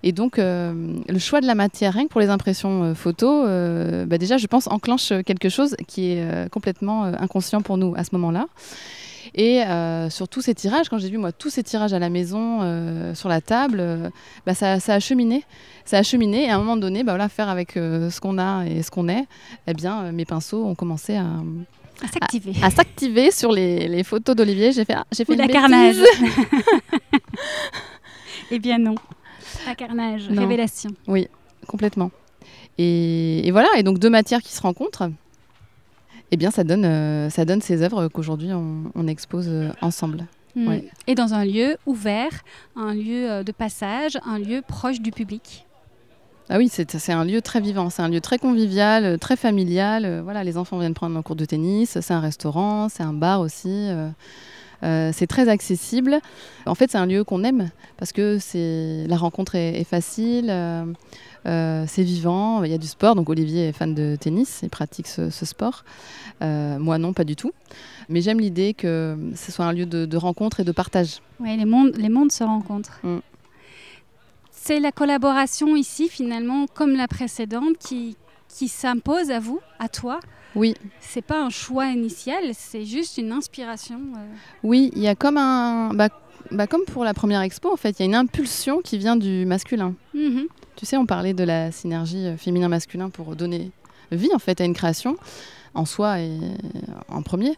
Et donc euh, le choix de la matière, rien que pour les impressions euh, bah déjà je pense enclenche quelque chose qui est complètement inconscient pour nous à ce moment-là. Et euh, sur tous ces tirages, quand j'ai vu moi tous ces tirages à la maison, euh, sur la table, euh, bah, ça, ça a cheminé. Ça a cheminé et à un moment donné, bah, voilà, faire avec ce qu'on a et ce qu'on est, eh bien, mes pinceaux ont commencé à, À s'activer. à s'activer sur les, les photos d'Olivier. J'ai fait, ah, j'ai fait Ou une la carnage. eh bien non. La carnage, Non. révélation. Complètement. Et, et voilà, et donc deux matières qui se rencontrent, eh bien, ça donne, euh, ça donne ces œuvres qu'aujourd'hui on, on expose euh, ensemble. Mm. Ouais. Et dans un lieu ouvert, un lieu euh, de passage, un lieu proche du public. Ah oui, c'est un lieu très vivant, c'est un lieu très convivial, très familial. Voilà, les enfants viennent prendre un cours de tennis, c'est un restaurant, c'est un bar aussi. euh, euh, c'est très accessible. En fait, c'est un lieu qu'on aime parce que c'est la rencontre est, est facile, euh, euh, c'est vivant. Il y a du sport. Donc Olivier est fan de tennis, il pratique ce, ce sport. Euh, moi non, pas du tout. Mais j'aime l'idée que ce soit un lieu de, de rencontre et de partage. Oui, les mondes, les mondes se rencontrent. Mm. C'est la collaboration ici, finalement, comme la précédente, qui, qui s'impose à vous, à toi. Oui, C'est pas un choix initial, c'est juste une inspiration. euh. Oui, il y a comme un. Bah, bah, comme pour la première expo, en fait, il y a une impulsion qui vient du masculin. Mhm. Tu sais, on parlait de la synergie euh, féminin-masculin pour donner vie, en fait, à une création, en soi et en premier.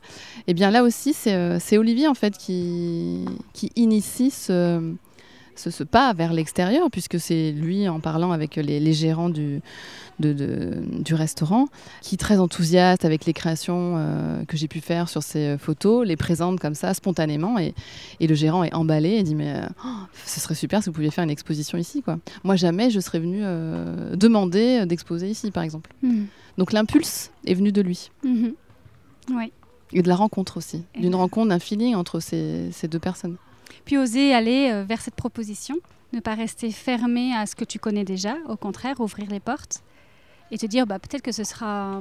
Et bien là aussi, c'est euh, c'est Olivier, en fait, qui, qui initie ce, ce, ce pas vers l'extérieur, puisque c'est lui, en parlant avec les, les gérants du, de- de- du restaurant, qui est très enthousiaste avec les créations euh, que j'ai pu faire sur ces euh, photos, les présente comme ça, spontanément, et, et le gérant est emballé et dit mais euh, oh, ce serait super si vous pouviez faire une exposition ici quoi. Moi jamais je serais venue euh, demander d'exposer ici par exemple. Mhm. Donc l'impulse est venu de lui Mhm. Oui. et de la rencontre aussi, d'une rencontre, d'un feeling entre ces, ces deux personnes. Puis oser aller euh, vers cette proposition, ne pas rester fermé à ce que tu connais déjà, au contraire, ouvrir les portes et te dire bah, peut-être que ce sera,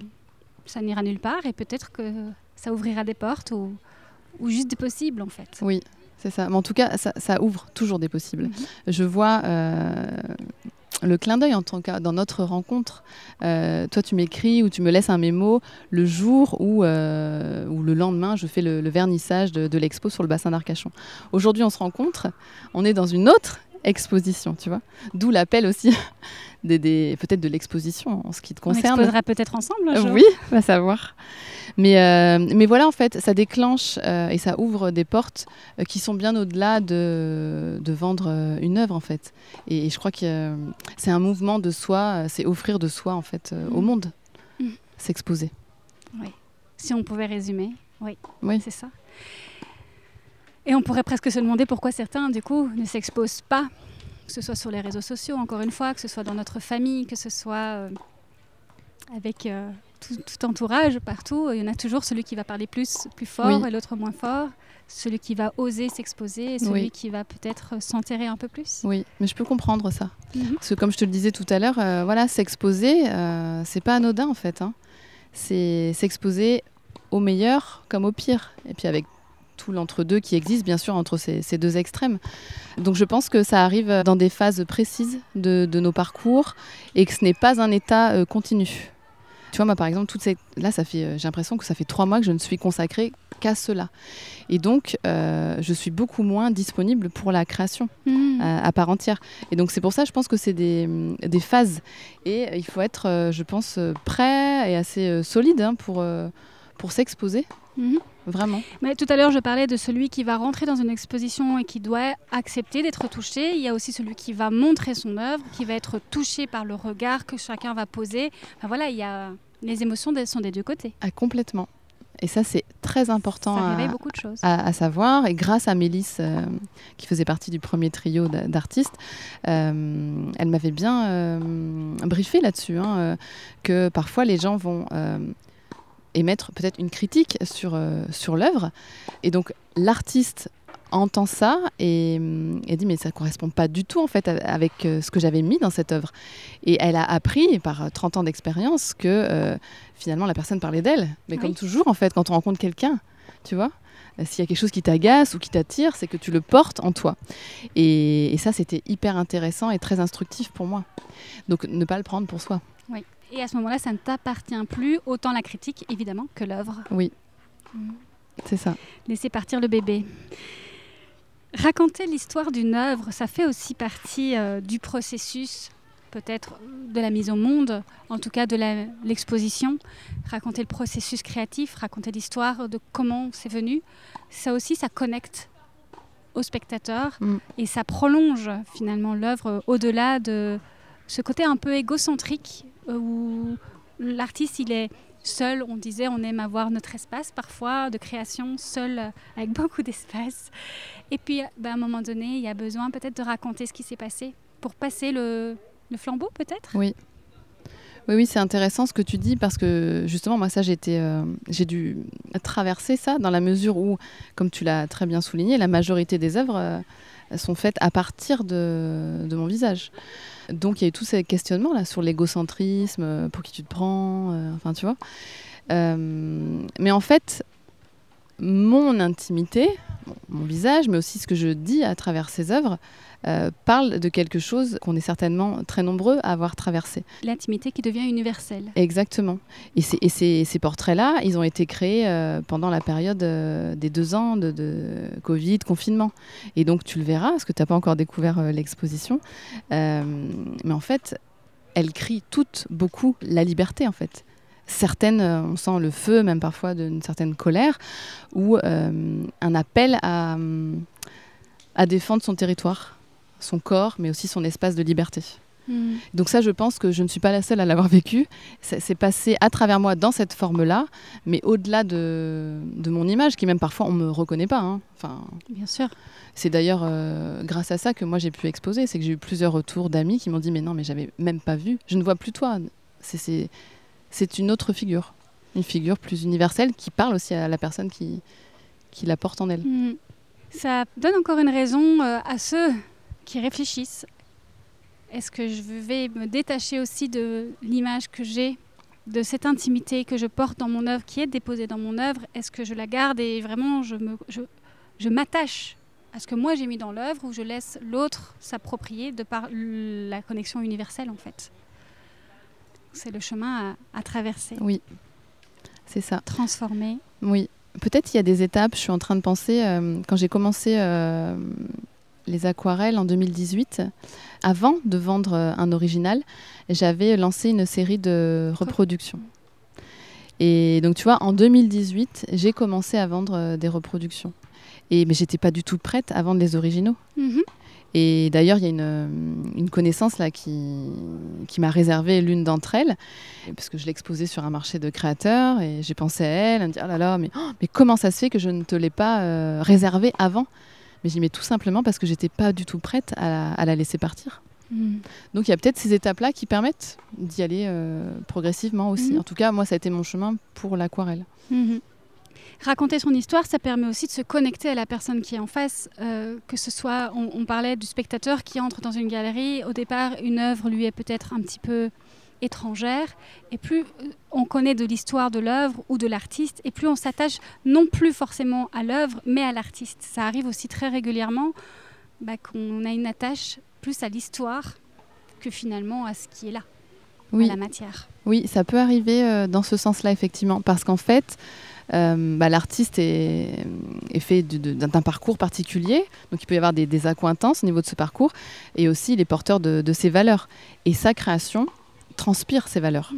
ça n'ira nulle part et peut-être que ça ouvrira des portes ou, ou juste des possibles en fait. Oui, c'est ça. Mais en tout cas, ça, ça ouvre toujours des possibles. Mhm. Je vois euh, le clin d'œil en tout cas dans notre rencontre. Euh, toi, tu m'écris ou tu me laisses un mémo le jour euh, ou le lendemain, je fais le, vernissage de l'expo sur le bassin d'Arcachon. Aujourd'hui, on se rencontre. On est dans une autre exposition, tu vois. D'où l'appel aussi des, des- peut-être de l'exposition en ce qui te On concerne. exposera peut-être ensemble un jour. Oui, va savoir. Mais, euh, mais voilà, en fait, ça déclenche euh, et ça ouvre des portes euh, qui sont bien au-delà de, de vendre une œuvre, en fait. Et, et je crois que c'est un mouvement de soi, c'est offrir de soi, en fait, au Mhm. monde. Mhm. S'exposer. Si on pouvait résumer, oui, Oui. c'est ça. Et on pourrait presque se demander pourquoi certains, du coup, ne s'exposent pas, que ce soit sur les réseaux sociaux, encore une fois, que ce soit dans notre famille, que ce soit euh, avec euh, tout, entourage, partout, il y en a toujours celui qui va parler plus, plus fort et l'autre moins fort celui qui va oser s'exposer et celui qui va peut-être s'enterrer un peu plus. Oui, mais je peux comprendre ça. Mhm. Parce que comme je te le disais tout à l'heure, euh, voilà, s'exposer, euh, c'est pas anodin en fait. Hein. C'est s'exposer au meilleur comme au pire. Et puis avec tout l'entre-deux qui existe, bien sûr, entre ces, deux extrêmes. Donc je pense que ça arrive dans des phases précises de, nos parcours et que ce n'est pas un état euh, continu. Tu vois, moi, par exemple, toute cette... là, ça fait, euh, j'ai l'impression que ça fait trois mois que je ne suis consacrée qu'à cela. Et donc, euh, je suis beaucoup moins disponible pour la création mmh. à, part entière. Et donc, c'est pour ça, je pense que c'est des, des, phases. Et il faut être, je pense, prêt et assez solide hein, pour, pour s'exposer. Mmh. Vraiment. Mais tout à l'heure, je parlais de celui qui va rentrer dans une exposition et qui doit accepter d'être touché. Il y a aussi celui qui va montrer son œuvre, qui va être touché par le regard que chacun va poser. Enfin, voilà, il y a les émotions sont des deux côtés. Ah, complètement. Et ça, c'est très important à, beaucoup de choses. À, savoir. Et grâce à Mélisse, euh, qui faisait partie du premier trio d'artistes, euh, elle m'avait bien euh, briefé là-dessus, hein, que parfois les gens vont émettre peut-être une critique sur, euh, sur l'œuvre. Et donc l'artiste entend ça et, et, dit mais ça correspond pas du tout en fait avec euh, ce que j'avais mis dans cette œuvre. Et elle a appris par 30 ans d'expérience que euh, finalement la personne parlait d'elle. Mais comme toujours en fait quand on rencontre quelqu'un, tu vois, s'il y a quelque chose qui t'agace ou qui t'attire, c'est que tu le portes en toi. Et, et ça c'était hyper intéressant et très instructif pour moi. Donc ne pas le prendre pour soi. Oui. Et à ce moment-là, ça ne t'appartient plus, autant la critique, évidemment, que l'œuvre. Oui, mm. c'est ça. Laisser partir le bébé. Raconter l'histoire d'une œuvre, ça fait aussi partie euh, du processus, peut-être de la mise au monde, en tout cas de l'exposition. Raconter le processus créatif, raconter l'histoire de comment c'est venu, ça aussi, ça connecte au spectateur mm. et ça prolonge finalement l'œuvre au-delà de ce côté un peu égocentrique où l'artiste, il est seul, on disait, on aime avoir notre espace parfois de création, seul, euh, avec beaucoup d'espace. Et puis, ben, à un moment donné, il y a besoin peut-être de raconter ce qui s'est passé pour passer le, flambeau, peut-être? Oui. Oui, oui, c'est intéressant ce que tu dis parce que justement, moi, ça, j'ai euh, dû traverser ça dans la mesure où, comme tu l'as très bien souligné, la majorité des œuvres sont faites à partir de mon visage. Donc il y a eu tous ces questionnements là sur l'égocentrisme, euh, pour qui tu te prends, euh, enfin tu vois. Euh, mais en fait, mon intimité, mon visage, mais aussi ce que je dis à travers ces œuvres, euh, parle de quelque chose qu'on est certainement très nombreux à avoir traversé. L'intimité qui devient universelle. Exactement. Et, ces, ces portraits-là, ils ont été créés euh, pendant la période euh, des deux ans de, de, Covid, confinement. Et donc tu le verras, parce que tu n'as pas encore découvert l'exposition. mais en fait, elles crient toutes beaucoup la liberté, en fait certaines, on sent le feu, même parfois d'une certaine colère, ou un appel à, à défendre son territoire son corps, mais aussi son espace de liberté. Hmm. Donc ça, je pense que je ne suis pas la seule à l'avoir vécu. C'est passé à travers moi dans cette forme-là, mais au-delà de, mon image, qui même parfois on me reconnaît pas. Hein. Enfin, Bien sûr. C'est d'ailleurs euh, grâce à ça que moi j'ai pu exposer. C'est que j'ai eu plusieurs retours d'amis qui m'ont dit mais non, mais j'avais même pas vu. Je ne vois plus toi. C'est une autre figure, une figure plus universelle qui parle aussi à la personne qui, qui la porte en elle. Hmm. Ça donne encore une raison euh, à ceux qui réfléchissent. Est-ce que je vais me détacher aussi de l'image que j'ai, de cette intimité que je porte dans mon œuvre, qui est déposée dans mon œuvre? Est-ce que je la garde et vraiment je, me, je, m'attache à ce que moi j'ai mis dans l'œuvre ou je laisse l'autre s'approprier de par la connexion universelle en fait? C'est le chemin à, traverser. Oui, c'est ça. Transformer. Oui. Peut-être il y a des étapes, je suis en train de penser, euh, quand j'ai commencé euh, les aquarelles en 2018, avant de vendre euh, un original, j'avais lancé une série de reproductions. Et donc, tu vois, en 2018, j'ai commencé à vendre des reproductions. Et, mais j'étais pas du tout prête à vendre les originaux. Mhm. Et d'ailleurs, il y a une, euh, une, connaissance là qui, qui m'a réservé l'une d'entre elles, parce que je l'ai exposée sur un marché de créateurs, et j'ai pensé à elle, elle me dit, oh là là, mais, oh, mais comment ça se fait que je ne te l'ai pas réservé réservée avant? Mais j'y mets tout simplement parce que j'étais pas du tout prête à, la laisser partir. Hmm. Donc il y a peut-être ces étapes-là qui permettent d'y aller progressivement aussi. Hmm. En tout cas, moi, ça a été mon chemin pour l'aquarelle. Hmm. Raconter son histoire, ça permet aussi de se connecter à la personne qui est en face, que ce soit, on, parlait du spectateur qui entre dans une galerie, au départ, une œuvre lui est peut-être un petit peu étrangère, et plus euh, on connaît de l'histoire de l'œuvre ou de l'artiste, et plus on s'attache non plus forcément à l'œuvre, mais à l'artiste. Ça arrive aussi très régulièrement bah, qu'on a une attache plus à l'histoire que finalement à ce qui est là, oui. à la matière. Oui, ça peut arriver euh, dans ce sens-là, effectivement, parce qu'en fait, euh, bah, l'artiste est, fait d'un parcours particulier, donc il peut y avoir des, des intenses au niveau de ce parcours, et aussi il est porteur de, de ses valeurs. Et sa création, transpire ces valeurs.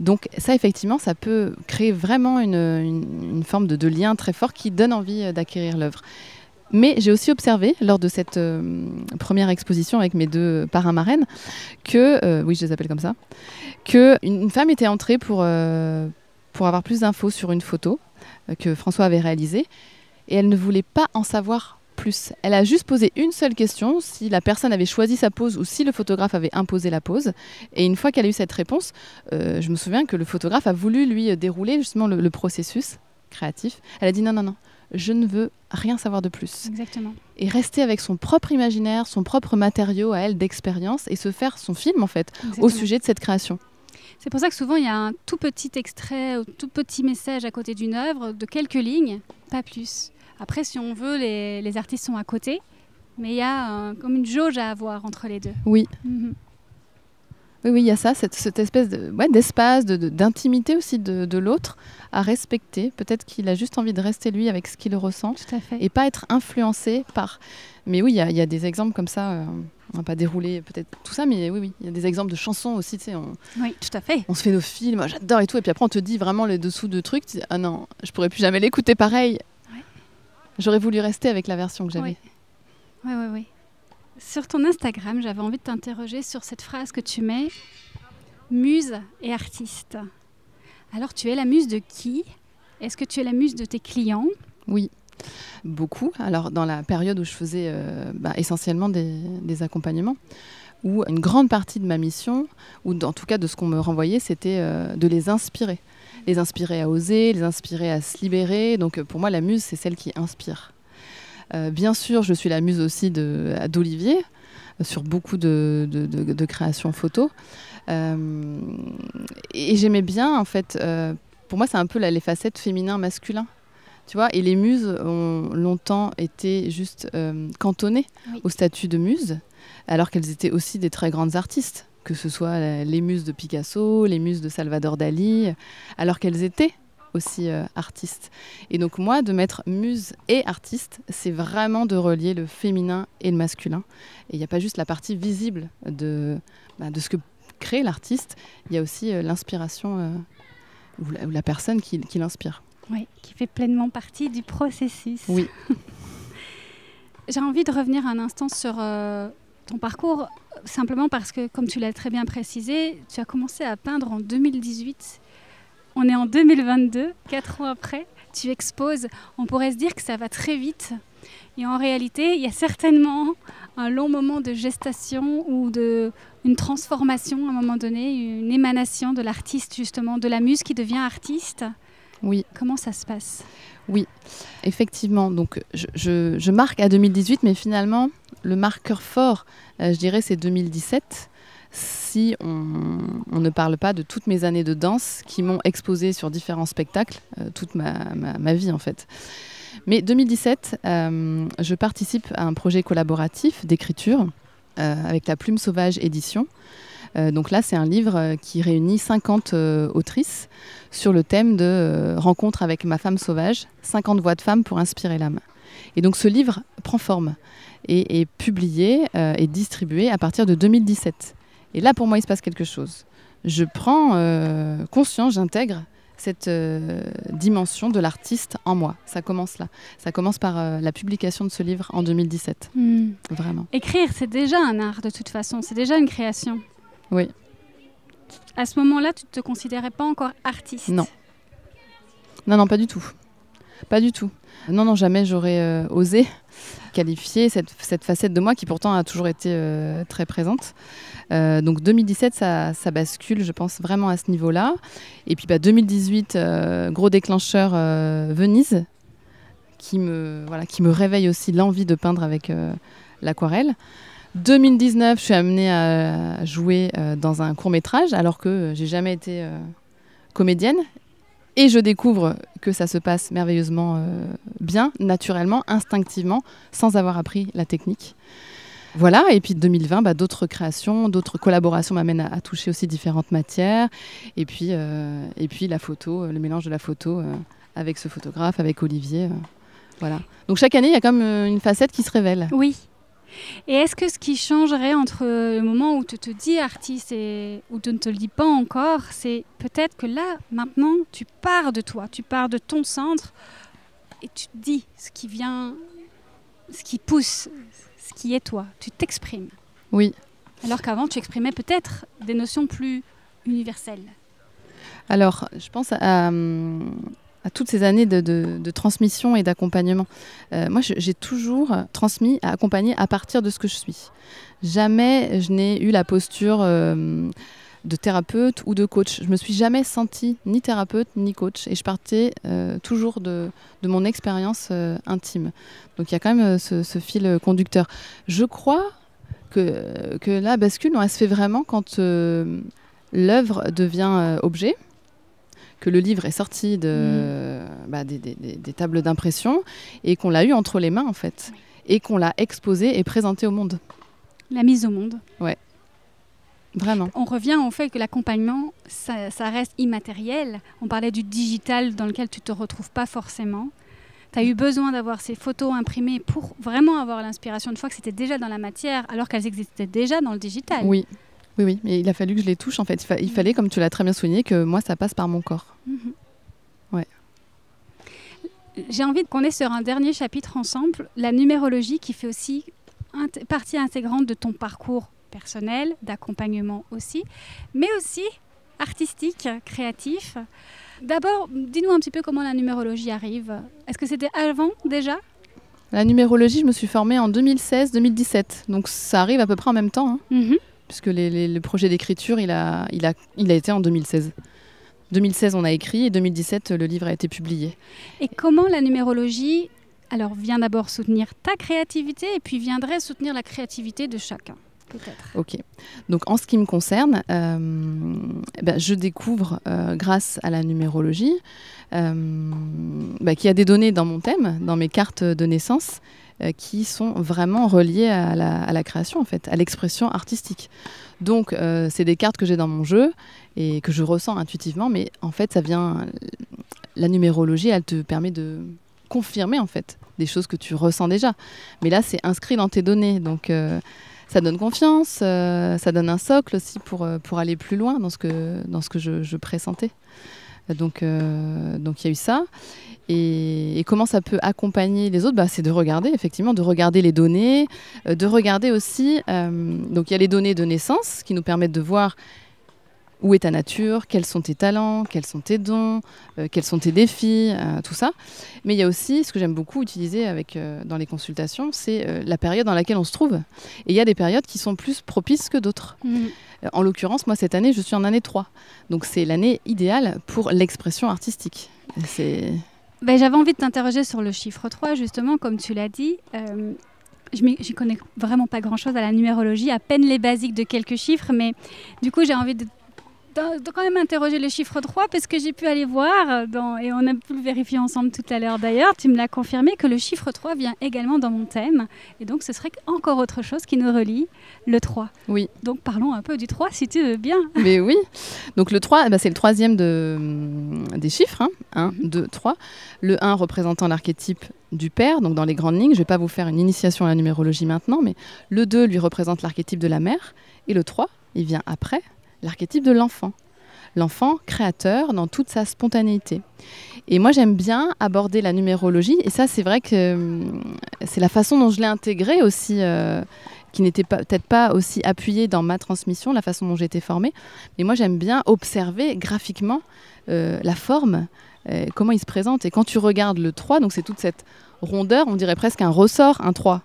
Donc ça, effectivement, ça peut créer vraiment une, forme de, lien très fort qui donne envie euh, d'acquérir l'œuvre. Mais j'ai aussi observé lors de cette euh, première exposition avec mes deux parrains marraines que, oui, je les appelle comme ça, que une femme était entrée pour, pour avoir plus d'infos sur une photo que François avait réalisée et elle ne voulait pas en savoir plus. Elle a juste posé une seule question, si la personne avait choisi sa pose ou si le photographe avait imposé la pose. Et une fois qu'elle a eu cette réponse, euh, je me souviens que le photographe a voulu lui euh, dérouler justement le, processus créatif. Elle a dit non, non, non, je ne veux rien savoir de plus. Exactement. Et rester avec son propre imaginaire, son propre matériau à elle d'expérience et se faire son film en fait au sujet de cette création. C'est pour ça que souvent il y a un tout petit extrait, ou tout petit message à côté d'une œuvre de quelques lignes, pas plus. Après, si on veut, les, artistes sont à côté, mais il y a comme une jauge à avoir entre les deux. Oui. Mhm. Oui, oui, il y a ça, cette, espèce d'espace, de, d'intimité aussi de, l'autre à respecter. Peut-être qu'il a juste envie de rester lui avec ce qu'il ressent Tout à fait. et pas être influencé par. Mais oui, il y, a des exemples comme ça. Euh, on va pas dérouler peut-être tout ça, mais oui, oui, il y a des exemples de chansons aussi. Tu sais, on, oui, tout à fait. On se fait nos films, j'adore et tout, et puis après on te dit vraiment les dessous de trucs. Tu dis, ah non, je pourrais plus jamais l'écouter pareil. J'aurais voulu rester avec la version que j'avais. Oui, oui, oui. Sur ton Instagram, j'avais envie de t'interroger sur cette phrase que tu mets muse et artiste. Alors, tu es la muse de qui? Est-ce que tu es la muse de tes clients? Oui, beaucoup. Alors, dans la période où je faisais euh, bah, essentiellement des, accompagnements, où une grande partie de ma mission, ou en tout cas de ce qu'on me renvoyait, c'était euh, de les inspirer les inspirer à oser, les inspirer à se libérer. Donc pour moi, la muse, c'est celle qui inspire. Euh, bien sûr, je suis la muse aussi d'Olivier euh, sur beaucoup de, de, créations photos. Euh, et j'aimais bien, en fait, pour moi, c'est un peu les facettes féminin-masculin. Tu vois, et les muses ont longtemps été juste cantonnées au statut de muse, alors qu'elles étaient aussi des très grandes artistes que ce soit les muses de Picasso, les muses de Salvador Dali, alors qu'elles étaient aussi euh, artistes. Et donc moi, de mettre muse et artiste, c'est vraiment de relier le féminin et le masculin. Et il n'y a pas juste la partie visible de, bah, de ce que crée l'artiste, il y a aussi euh, l'inspiration euh, ou, la, personne qui, qui l'inspire. Oui, qui fait pleinement partie du processus. Oui. J'ai envie de revenir un instant sur ton parcours, simplement parce que, comme tu l'as très bien précisé, tu as commencé à peindre en 2018. On est en 2022, quatre ans après. Tu exposes. On pourrait se dire que ça va très vite. Et en réalité, il y a certainement un long moment de gestation ou de une transformation à un moment donné, une émanation de l'artiste justement, de la muse qui devient artiste. Oui. Comment ça se passe? Oui, effectivement. Donc je, je, marque à 2018, mais finalement, le marqueur fort, euh, je dirais, c'est 2017 si on, ne parle pas de toutes mes années de danse qui m'ont exposé sur différents spectacles, euh, toute ma, vie en fait. Mais 2017, euh, je participe à un projet collaboratif d'écriture avec la Plume Sauvage Édition. donc là, c'est un livre qui réunit 50 autrices sur le thème de rencontre avec ma femme sauvage, 50 voix de femmes pour inspirer l'âme. Et donc ce livre prend forme et est publié euh, et distribué à partir de 2017. Et là, pour moi, il se passe quelque chose. Je prends euh, conscience, j'intègre cette euh, dimension de l'artiste en moi. Ça commence là. Ça commence par la publication de ce livre en 2017. Hmm. Vraiment. Écrire, c'est déjà un art de toute façon. C'est déjà une création. Oui. À ce moment-là, tu ne te considérais pas encore artiste? Non. Non, non, pas du tout. Pas du tout. Non, non, jamais j'aurais osé qualifier cette, facette de moi qui pourtant a toujours été très présente. donc 2017, ça, bascule, je pense, vraiment à ce niveau-là. Et puis 2018, bah, gros déclencheur Venise, qui me, qui me réveille aussi l'envie de peindre avec l'aquarelle. 2019, je suis amenée à jouer euh, dans un court métrage alors que j'ai jamais été euh, comédienne. Et je découvre que ça se passe merveilleusement euh, bien, naturellement, instinctivement, sans avoir appris la technique. Voilà, et puis 2020, bah, d'autres créations, d'autres collaborations m'amènent à, toucher aussi différentes matières. Et puis, et puis la photo, le mélange de la photo avec ce photographe, avec Olivier. voilà. Donc chaque année, il y a comme une facette qui se révèle. Oui, et est-ce que ce qui changerait entre le moment où tu te dis artiste et où tu ne te le dis pas encore, c'est peut-être que là, maintenant, tu pars de toi, tu pars de ton centre et tu te dis ce qui vient, ce qui pousse, ce qui est toi. Tu t'exprimes. Oui. Alors qu'avant, tu exprimais peut-être des notions plus universelles. Alors, je pense à, à toutes ces années de, transmission et d'accompagnement. Euh, moi, j'ai toujours transmis, accompagné à partir de ce que je suis. Jamais je n'ai eu la posture euh, de thérapeute ou de coach. Je me suis jamais sentie ni thérapeute ni coach et je partais euh, toujours de, mon expérience intime. Donc il y a quand même ce, fil conducteur. Je crois que, la bascule, elle se fait vraiment quand l'œuvre devient objet que le livre est sorti de, mm. bah, des, tables d'impression et qu'on l'a eu entre les mains en fait. Et qu'on l'a exposé et présenté au monde. La mise au monde. Ouais. Vraiment. On revient au fait que l'accompagnement, ça, reste immatériel. On parlait du digital dans lequel tu ne te retrouves pas forcément. Tu as eu besoin d'avoir ces photos imprimées pour vraiment avoir l'inspiration une fois que c'était déjà dans la matière, alors qu'elles existaient déjà dans le digital. Oui, oui, oui, mais il a fallu que je les touche en fait. Il, mm. fallait, comme tu l'as très bien souligné, que moi ça passe par mon corps. Mm-hmm. Ouais. J'ai envie qu'on ait sur un dernier chapitre ensemble, la numérologie qui fait aussi partie intégrante de ton parcours personnel, d'accompagnement aussi, mais aussi artistique, créatif. D'abord, dis-nous un petit peu comment la numérologie arrive. Est-ce que c'était avant déjà? La numérologie, je me suis formée en 2016-2017, donc ça arrive à peu près en même temps. Hein. Mm-hmm puisque le projet d'écriture, il a, il, a, il a été en 2016. 2016, on a écrit et 2017, le livre a été publié. Et comment la numérologie alors vient d'abord soutenir ta créativité et puis viendrait soutenir la créativité de chacun peut-être? Ok. Donc en ce qui me concerne, euh, ben, je découvre euh, grâce à la numérologie euh, ben, qu'il y a des données dans mon thème, dans mes cartes de naissance, euh, qui sont vraiment reliées à la, création, en fait, à l'expression artistique. Donc, euh, c'est des cartes que j'ai dans mon jeu et que je ressens intuitivement, mais en fait, ça vient. La numérologie, elle te permet de confirmer, en fait, des choses que tu ressens déjà. Mais là, c'est inscrit dans tes données. Donc, euh, ça donne confiance, ça donne un socle aussi pour, pour aller plus loin dans ce que, dans ce que je, je pressentais. Donc, donc il y a eu ça. Et, comment ça peut accompagner les autres? Bah, C'est de regarder, effectivement, de regarder les données, euh, de regarder aussi. Euh, donc, il y a les données de naissance qui nous permettent de voir où est ta nature, quels sont tes talents, quels sont tes dons, euh, quels sont tes défis, tout ça. Mais il y a aussi, ce que j'aime beaucoup utiliser avec, dans les consultations, c'est la période dans laquelle on se trouve. Et il y a des périodes qui sont plus propices que d'autres. Mmh. En l'occurrence, moi, cette année, je suis en année 3. Donc, c'est l'année idéale pour l'expression artistique. C'est. Ben, j'avais envie de t'interroger sur le chiffre 3, justement, comme tu l'as dit. Euh, je ne connais vraiment pas grand-chose à la numérologie, à peine les basiques de quelques chiffres, mais du coup, j'ai envie de de, quand même interroger le chiffre 3 parce que j'ai pu aller voir, dans, et on a pu le vérifier ensemble tout à l'heure d'ailleurs, tu me l'as confirmé que le chiffre 3 vient également dans mon thème. Et donc ce serait encore autre chose qui nous relie, le 3. Oui. Donc parlons un peu du 3 si tu veux bien. Mais oui. Donc le 3, bah, c'est le troisième de, hum, des chiffres. 1, 2, 3. Le 1 représentant l'archétype du père, donc dans les grandes lignes. Je ne vais pas vous faire une initiation à la numérologie maintenant, mais le 2 lui représente l'archétype de la mère. Et le 3, il vient après, l'archétype de l'enfant. L'enfant créateur dans toute sa spontanéité. Et moi, j'aime bien aborder la numérologie. Et ça, c'est vrai que hum, c'est la façon dont je l'ai intégrée aussi, euh, qui n'était peut-être pas aussi appuyée dans ma transmission, la façon dont j'ai été formée. Mais moi, j'aime bien observer graphiquement euh, la forme, comment il se présente. Et quand tu regardes le 3, donc c'est toute cette rondeur, on dirait presque un ressort, un 3.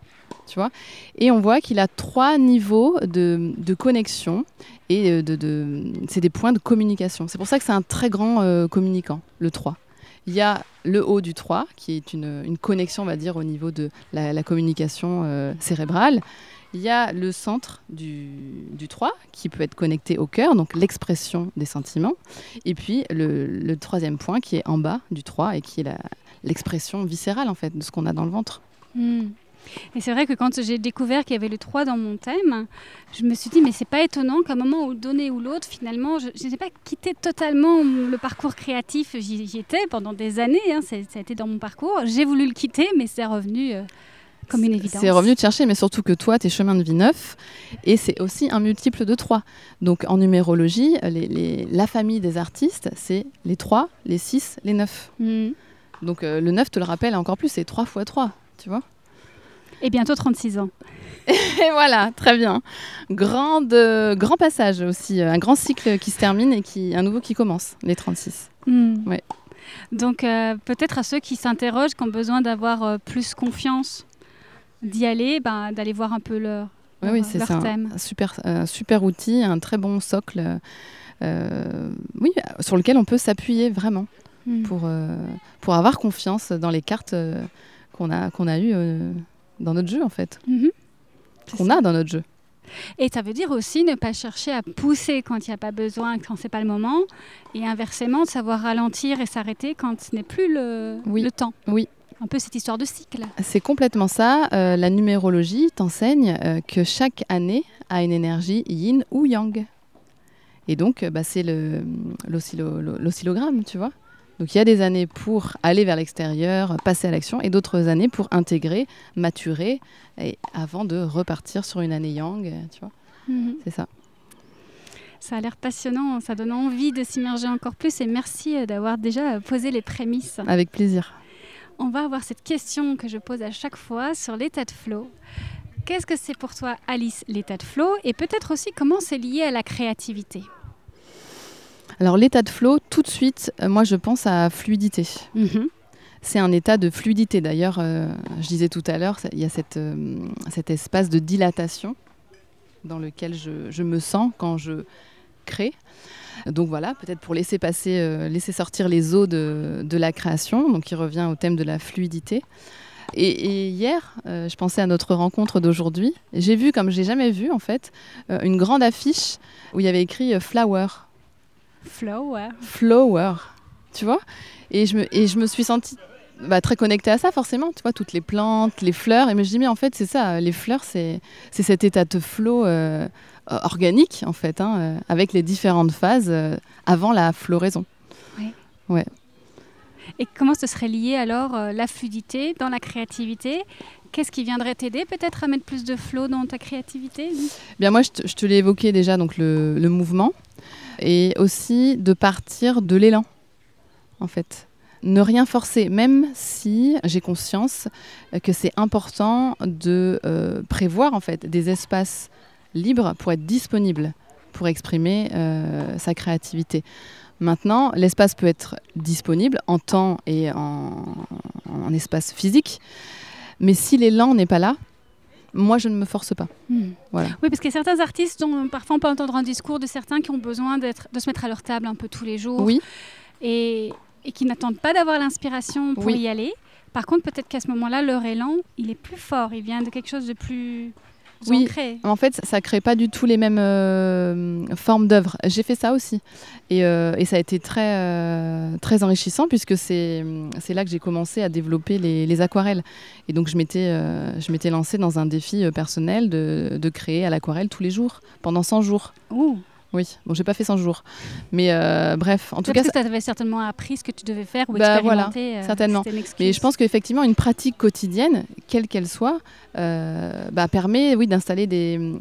Et on voit qu'il a trois niveaux de, connexion et de, c'est des points de communication. C'est pour ça que c'est un très grand euh, communicant, le 3. Il y a le haut du 3, qui est une, connexion, on va dire, au niveau de la, communication euh, cérébrale. Il y a le centre du, du, 3 qui peut être connecté au cœur, donc l'expression des sentiments. Et puis le, troisième point qui est en bas du 3 et qui est l'expression viscérale en fait de ce qu'on a dans le ventre. Hmm. Et c'est vrai que quand j'ai découvert qu'il y avait le 3 dans mon thème, je me suis dit, mais c'est pas étonnant qu'à un moment ou donné ou l'autre, finalement, je n'ai pas quitté totalement le parcours créatif. J'y étais pendant des années, hein, ça a été dans mon parcours. J'ai voulu le quitter, mais c'est revenu. Euh, comme une évidence. C'est revenu de chercher, mais surtout que toi, tes chemins de vie neufs, et c'est aussi un multiple de 3. Donc en numérologie, la famille des artistes, c'est les 3, les 6, les 9. Mmh. Donc euh, le 9 te le rappelle encore plus, c'est 3 fois 3, tu vois? Et bientôt 36 ans. Et voilà, très bien. Grand, grand passage aussi, euh, un grand cycle qui se termine et qui, un nouveau qui commence, les 36. Hmm. Ouais. Donc euh, peut-être à ceux qui s'interrogent, qui ont besoin d'avoir euh, plus confiance, d'y aller, ben, d'aller voir un peu leur, oui, oui, c'est ça, Un super, super outil, un très bon socle, oui, sur lequel on peut s'appuyer vraiment hmm. pour, pour avoir confiance dans les cartes qu'on a, qu'on a eues dans notre jeu en fait. Mhm. Qu'on a dans notre jeu. Et ça veut dire aussi ne pas chercher à pousser quand il n'y a pas besoin, quand c'est pas le moment, et inversement, savoir ralentir et s'arrêter quand ce n'est plus le, le temps. Oui. Un peu cette histoire de cycle. C'est complètement ça. Euh, la numérologie t'enseigne euh, que chaque année a une énergie yin ou yang. Et donc, euh, bah, c'est l'oscillogramme, tu vois. Donc il y a des années pour aller vers l'extérieur, passer à l'action, et d'autres années pour intégrer, maturer, et avant de repartir sur une année yang, tu vois. Mhm. C'est ça. Ça a l'air passionnant, ça donne envie de s'immerger encore plus, et merci euh, d'avoir déjà posé les prémices. Avec plaisir. On va avoir cette question que je pose à chaque fois sur l'état de flow. Qu'est-ce que c'est pour toi, Alice, l'état de flow, et peut-être aussi comment c'est lié à la créativité? Alors l'état de flow, tout de suite, euh, moi je pense à fluidité. Mhm. C'est un état de fluidité. D'ailleurs, euh, je disais tout à l'heure, il y a cette, euh, cet espace de dilatation dans lequel je, me sens quand je crée. Donc voilà, peut-être pour laisser passer, laisser sortir les eaux de, la création, donc il revient au thème de la fluidité. Et, hier, je pensais à notre rencontre d'aujourd'hui. J'ai vu, comme j'ai jamais vu en fait, une grande affiche où il y avait écrit Flower Flower. Flower, tu vois? Et je, me, et je me suis sentie bah, très connectée à ça, forcément. Tu vois, toutes les plantes, les fleurs. Et je me dis, mais en fait, c'est ça. Les fleurs, c'est cet état de flow euh, organique, en fait, hein, euh, avec les différentes phases euh, avant la floraison. Oui. Ouais. Et comment ce serait lié alors la fluidité dans la créativité? Qu'est-ce qui viendrait t'aider peut-être à mettre plus de flow dans ta créativité Bien, moi, je te, l'ai évoqué déjà, donc le, le mouvement et aussi de partir de l'élan, en fait. Ne rien forcer, même si j'ai conscience que c'est important de euh, prévoir en fait des espaces libres pour être disponible, pour exprimer euh, sa créativité. Maintenant, l'espace peut être disponible en temps et en, en espace physique, mais si l'élan n'est pas là, moi, je ne me force pas. Hmm. Voilà. Oui, parce qu'il y a certains artistes dont parfois on peut entendre un discours de certains qui ont besoin de se mettre à leur table un peu tous les jours. Oui. Et, qui n'attendent pas d'avoir l'inspiration pour y aller. Par contre, peut-être qu'à ce moment-là, leur élan, il est plus fort. Il vient de quelque chose de plus oui, en fait, ça ne crée pas du tout les mêmes euh, formes d'œuvres. J'ai fait ça aussi. Et, euh, et, ça a été très, euh, très enrichissant puisque c'est là que j'ai commencé à développer les, les, aquarelles. Et donc, je m'étais lancée dans un défi personnel de, de créer à l'aquarelle tous les jours, pendant 100 jours. Ouh. Oui, bon, j'ai pas fait 100 jours. Mais euh, bref, en tout cas. Parce que tu avais certainement appris ce que tu devais faire ou bah, expérimenter. Voilà, euh, certainement. Mais je pense qu'effectivement, une pratique quotidienne, quelle qu'elle soit, euh, bah, permet oui, d'installer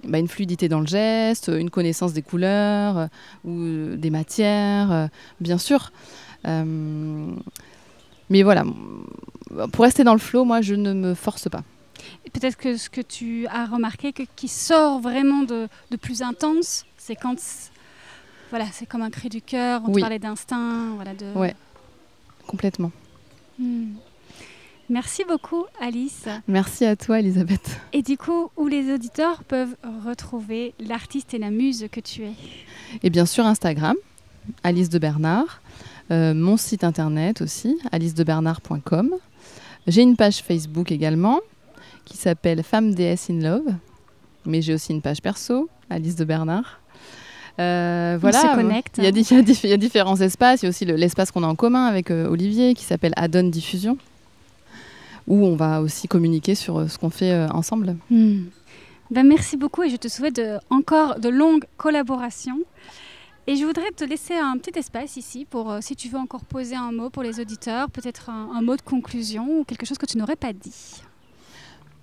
bah, une fluidité dans le geste, une connaissance des couleurs ou des matières, bien sûr. mais voilà, pour rester dans le flow, moi, je ne me force pas. Peut-être que ce que tu as remarqué, que, qui sort vraiment de, de plus intense, c'est quand voilà, c'est comme un cri du cœur, on parlait d'instinct, voilà, de... Ouais. complètement. Hmm. Merci beaucoup, Alice. Merci à toi, Elisabeth. Et du coup, où les auditeurs peuvent retrouver l'artiste et la muse que tu es? Et bien sûr, Instagram, Alice de Bernard. Euh, mon site internet aussi, alicedebernard.com. J'ai une page Facebook également qui s'appelle Femme DS in Love. Mais j'ai aussi une page perso, Alice de Bernard. Euh, voilà, On se connecte. Il y, a, différents espaces. Il y a aussi l'espace qu'on a en commun avec euh, Olivier qui s'appelle Adon Diffusion où on va aussi communiquer sur euh, ce qu'on fait euh, ensemble. Hmm. Ben, merci beaucoup et je te souhaite encore de longues collaborations. Et je voudrais te laisser un petit espace ici pour, euh, si tu veux encore poser un mot pour les auditeurs, peut-être un, mot de conclusion ou quelque chose que tu n'aurais pas dit.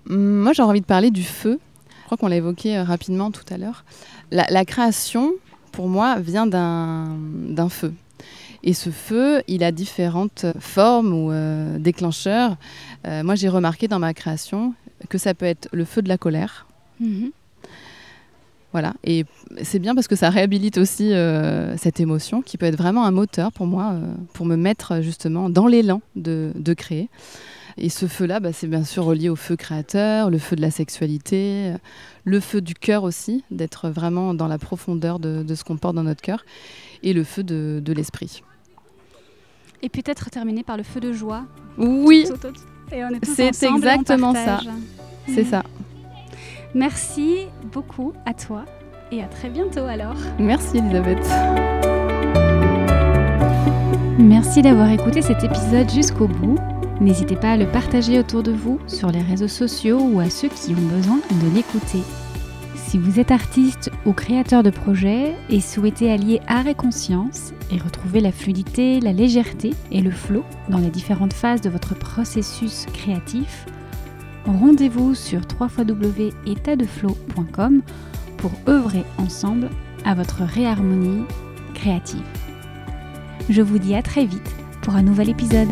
Hmm, moi, j'ai envie de parler du feu. Je crois qu'on l'a évoqué rapidement tout à l'heure. la, création, pour moi, vient d'un feu. Et ce feu, il a différentes formes ou euh, déclencheurs. Euh, moi, j'ai remarqué dans ma création que ça peut être le feu de la colère. Mhm. Voilà, et c'est bien parce que ça réhabilite aussi euh, cette émotion qui peut être vraiment un moteur pour moi, pour me mettre justement dans l'élan de, créer. Et ce feu-là, bah, c'est bien sûr relié au feu créateur, le feu de la sexualité, le feu du cœur aussi, d'être vraiment dans la profondeur de, ce qu'on porte dans notre cœur, et le feu de l'esprit. Et peut-être terminer par le feu de joie. Oui. C'est exactement ça. C'est ça. Merci beaucoup à toi et à très bientôt alors. Merci Elisabeth. Merci d'avoir écouté cet épisode jusqu'au bout. N'hésitez pas à le partager autour de vous sur les réseaux sociaux ou à ceux qui ont besoin de l'écouter. Si vous êtes artiste ou créateur de projet et souhaitez allier art et conscience et retrouver la fluidité, la légèreté et le flow dans les différentes phases de votre processus créatif, rendez-vous sur www.étatdeflow.com pour œuvrer ensemble à votre réharmonie créative. Je vous dis à très vite pour un nouvel épisode.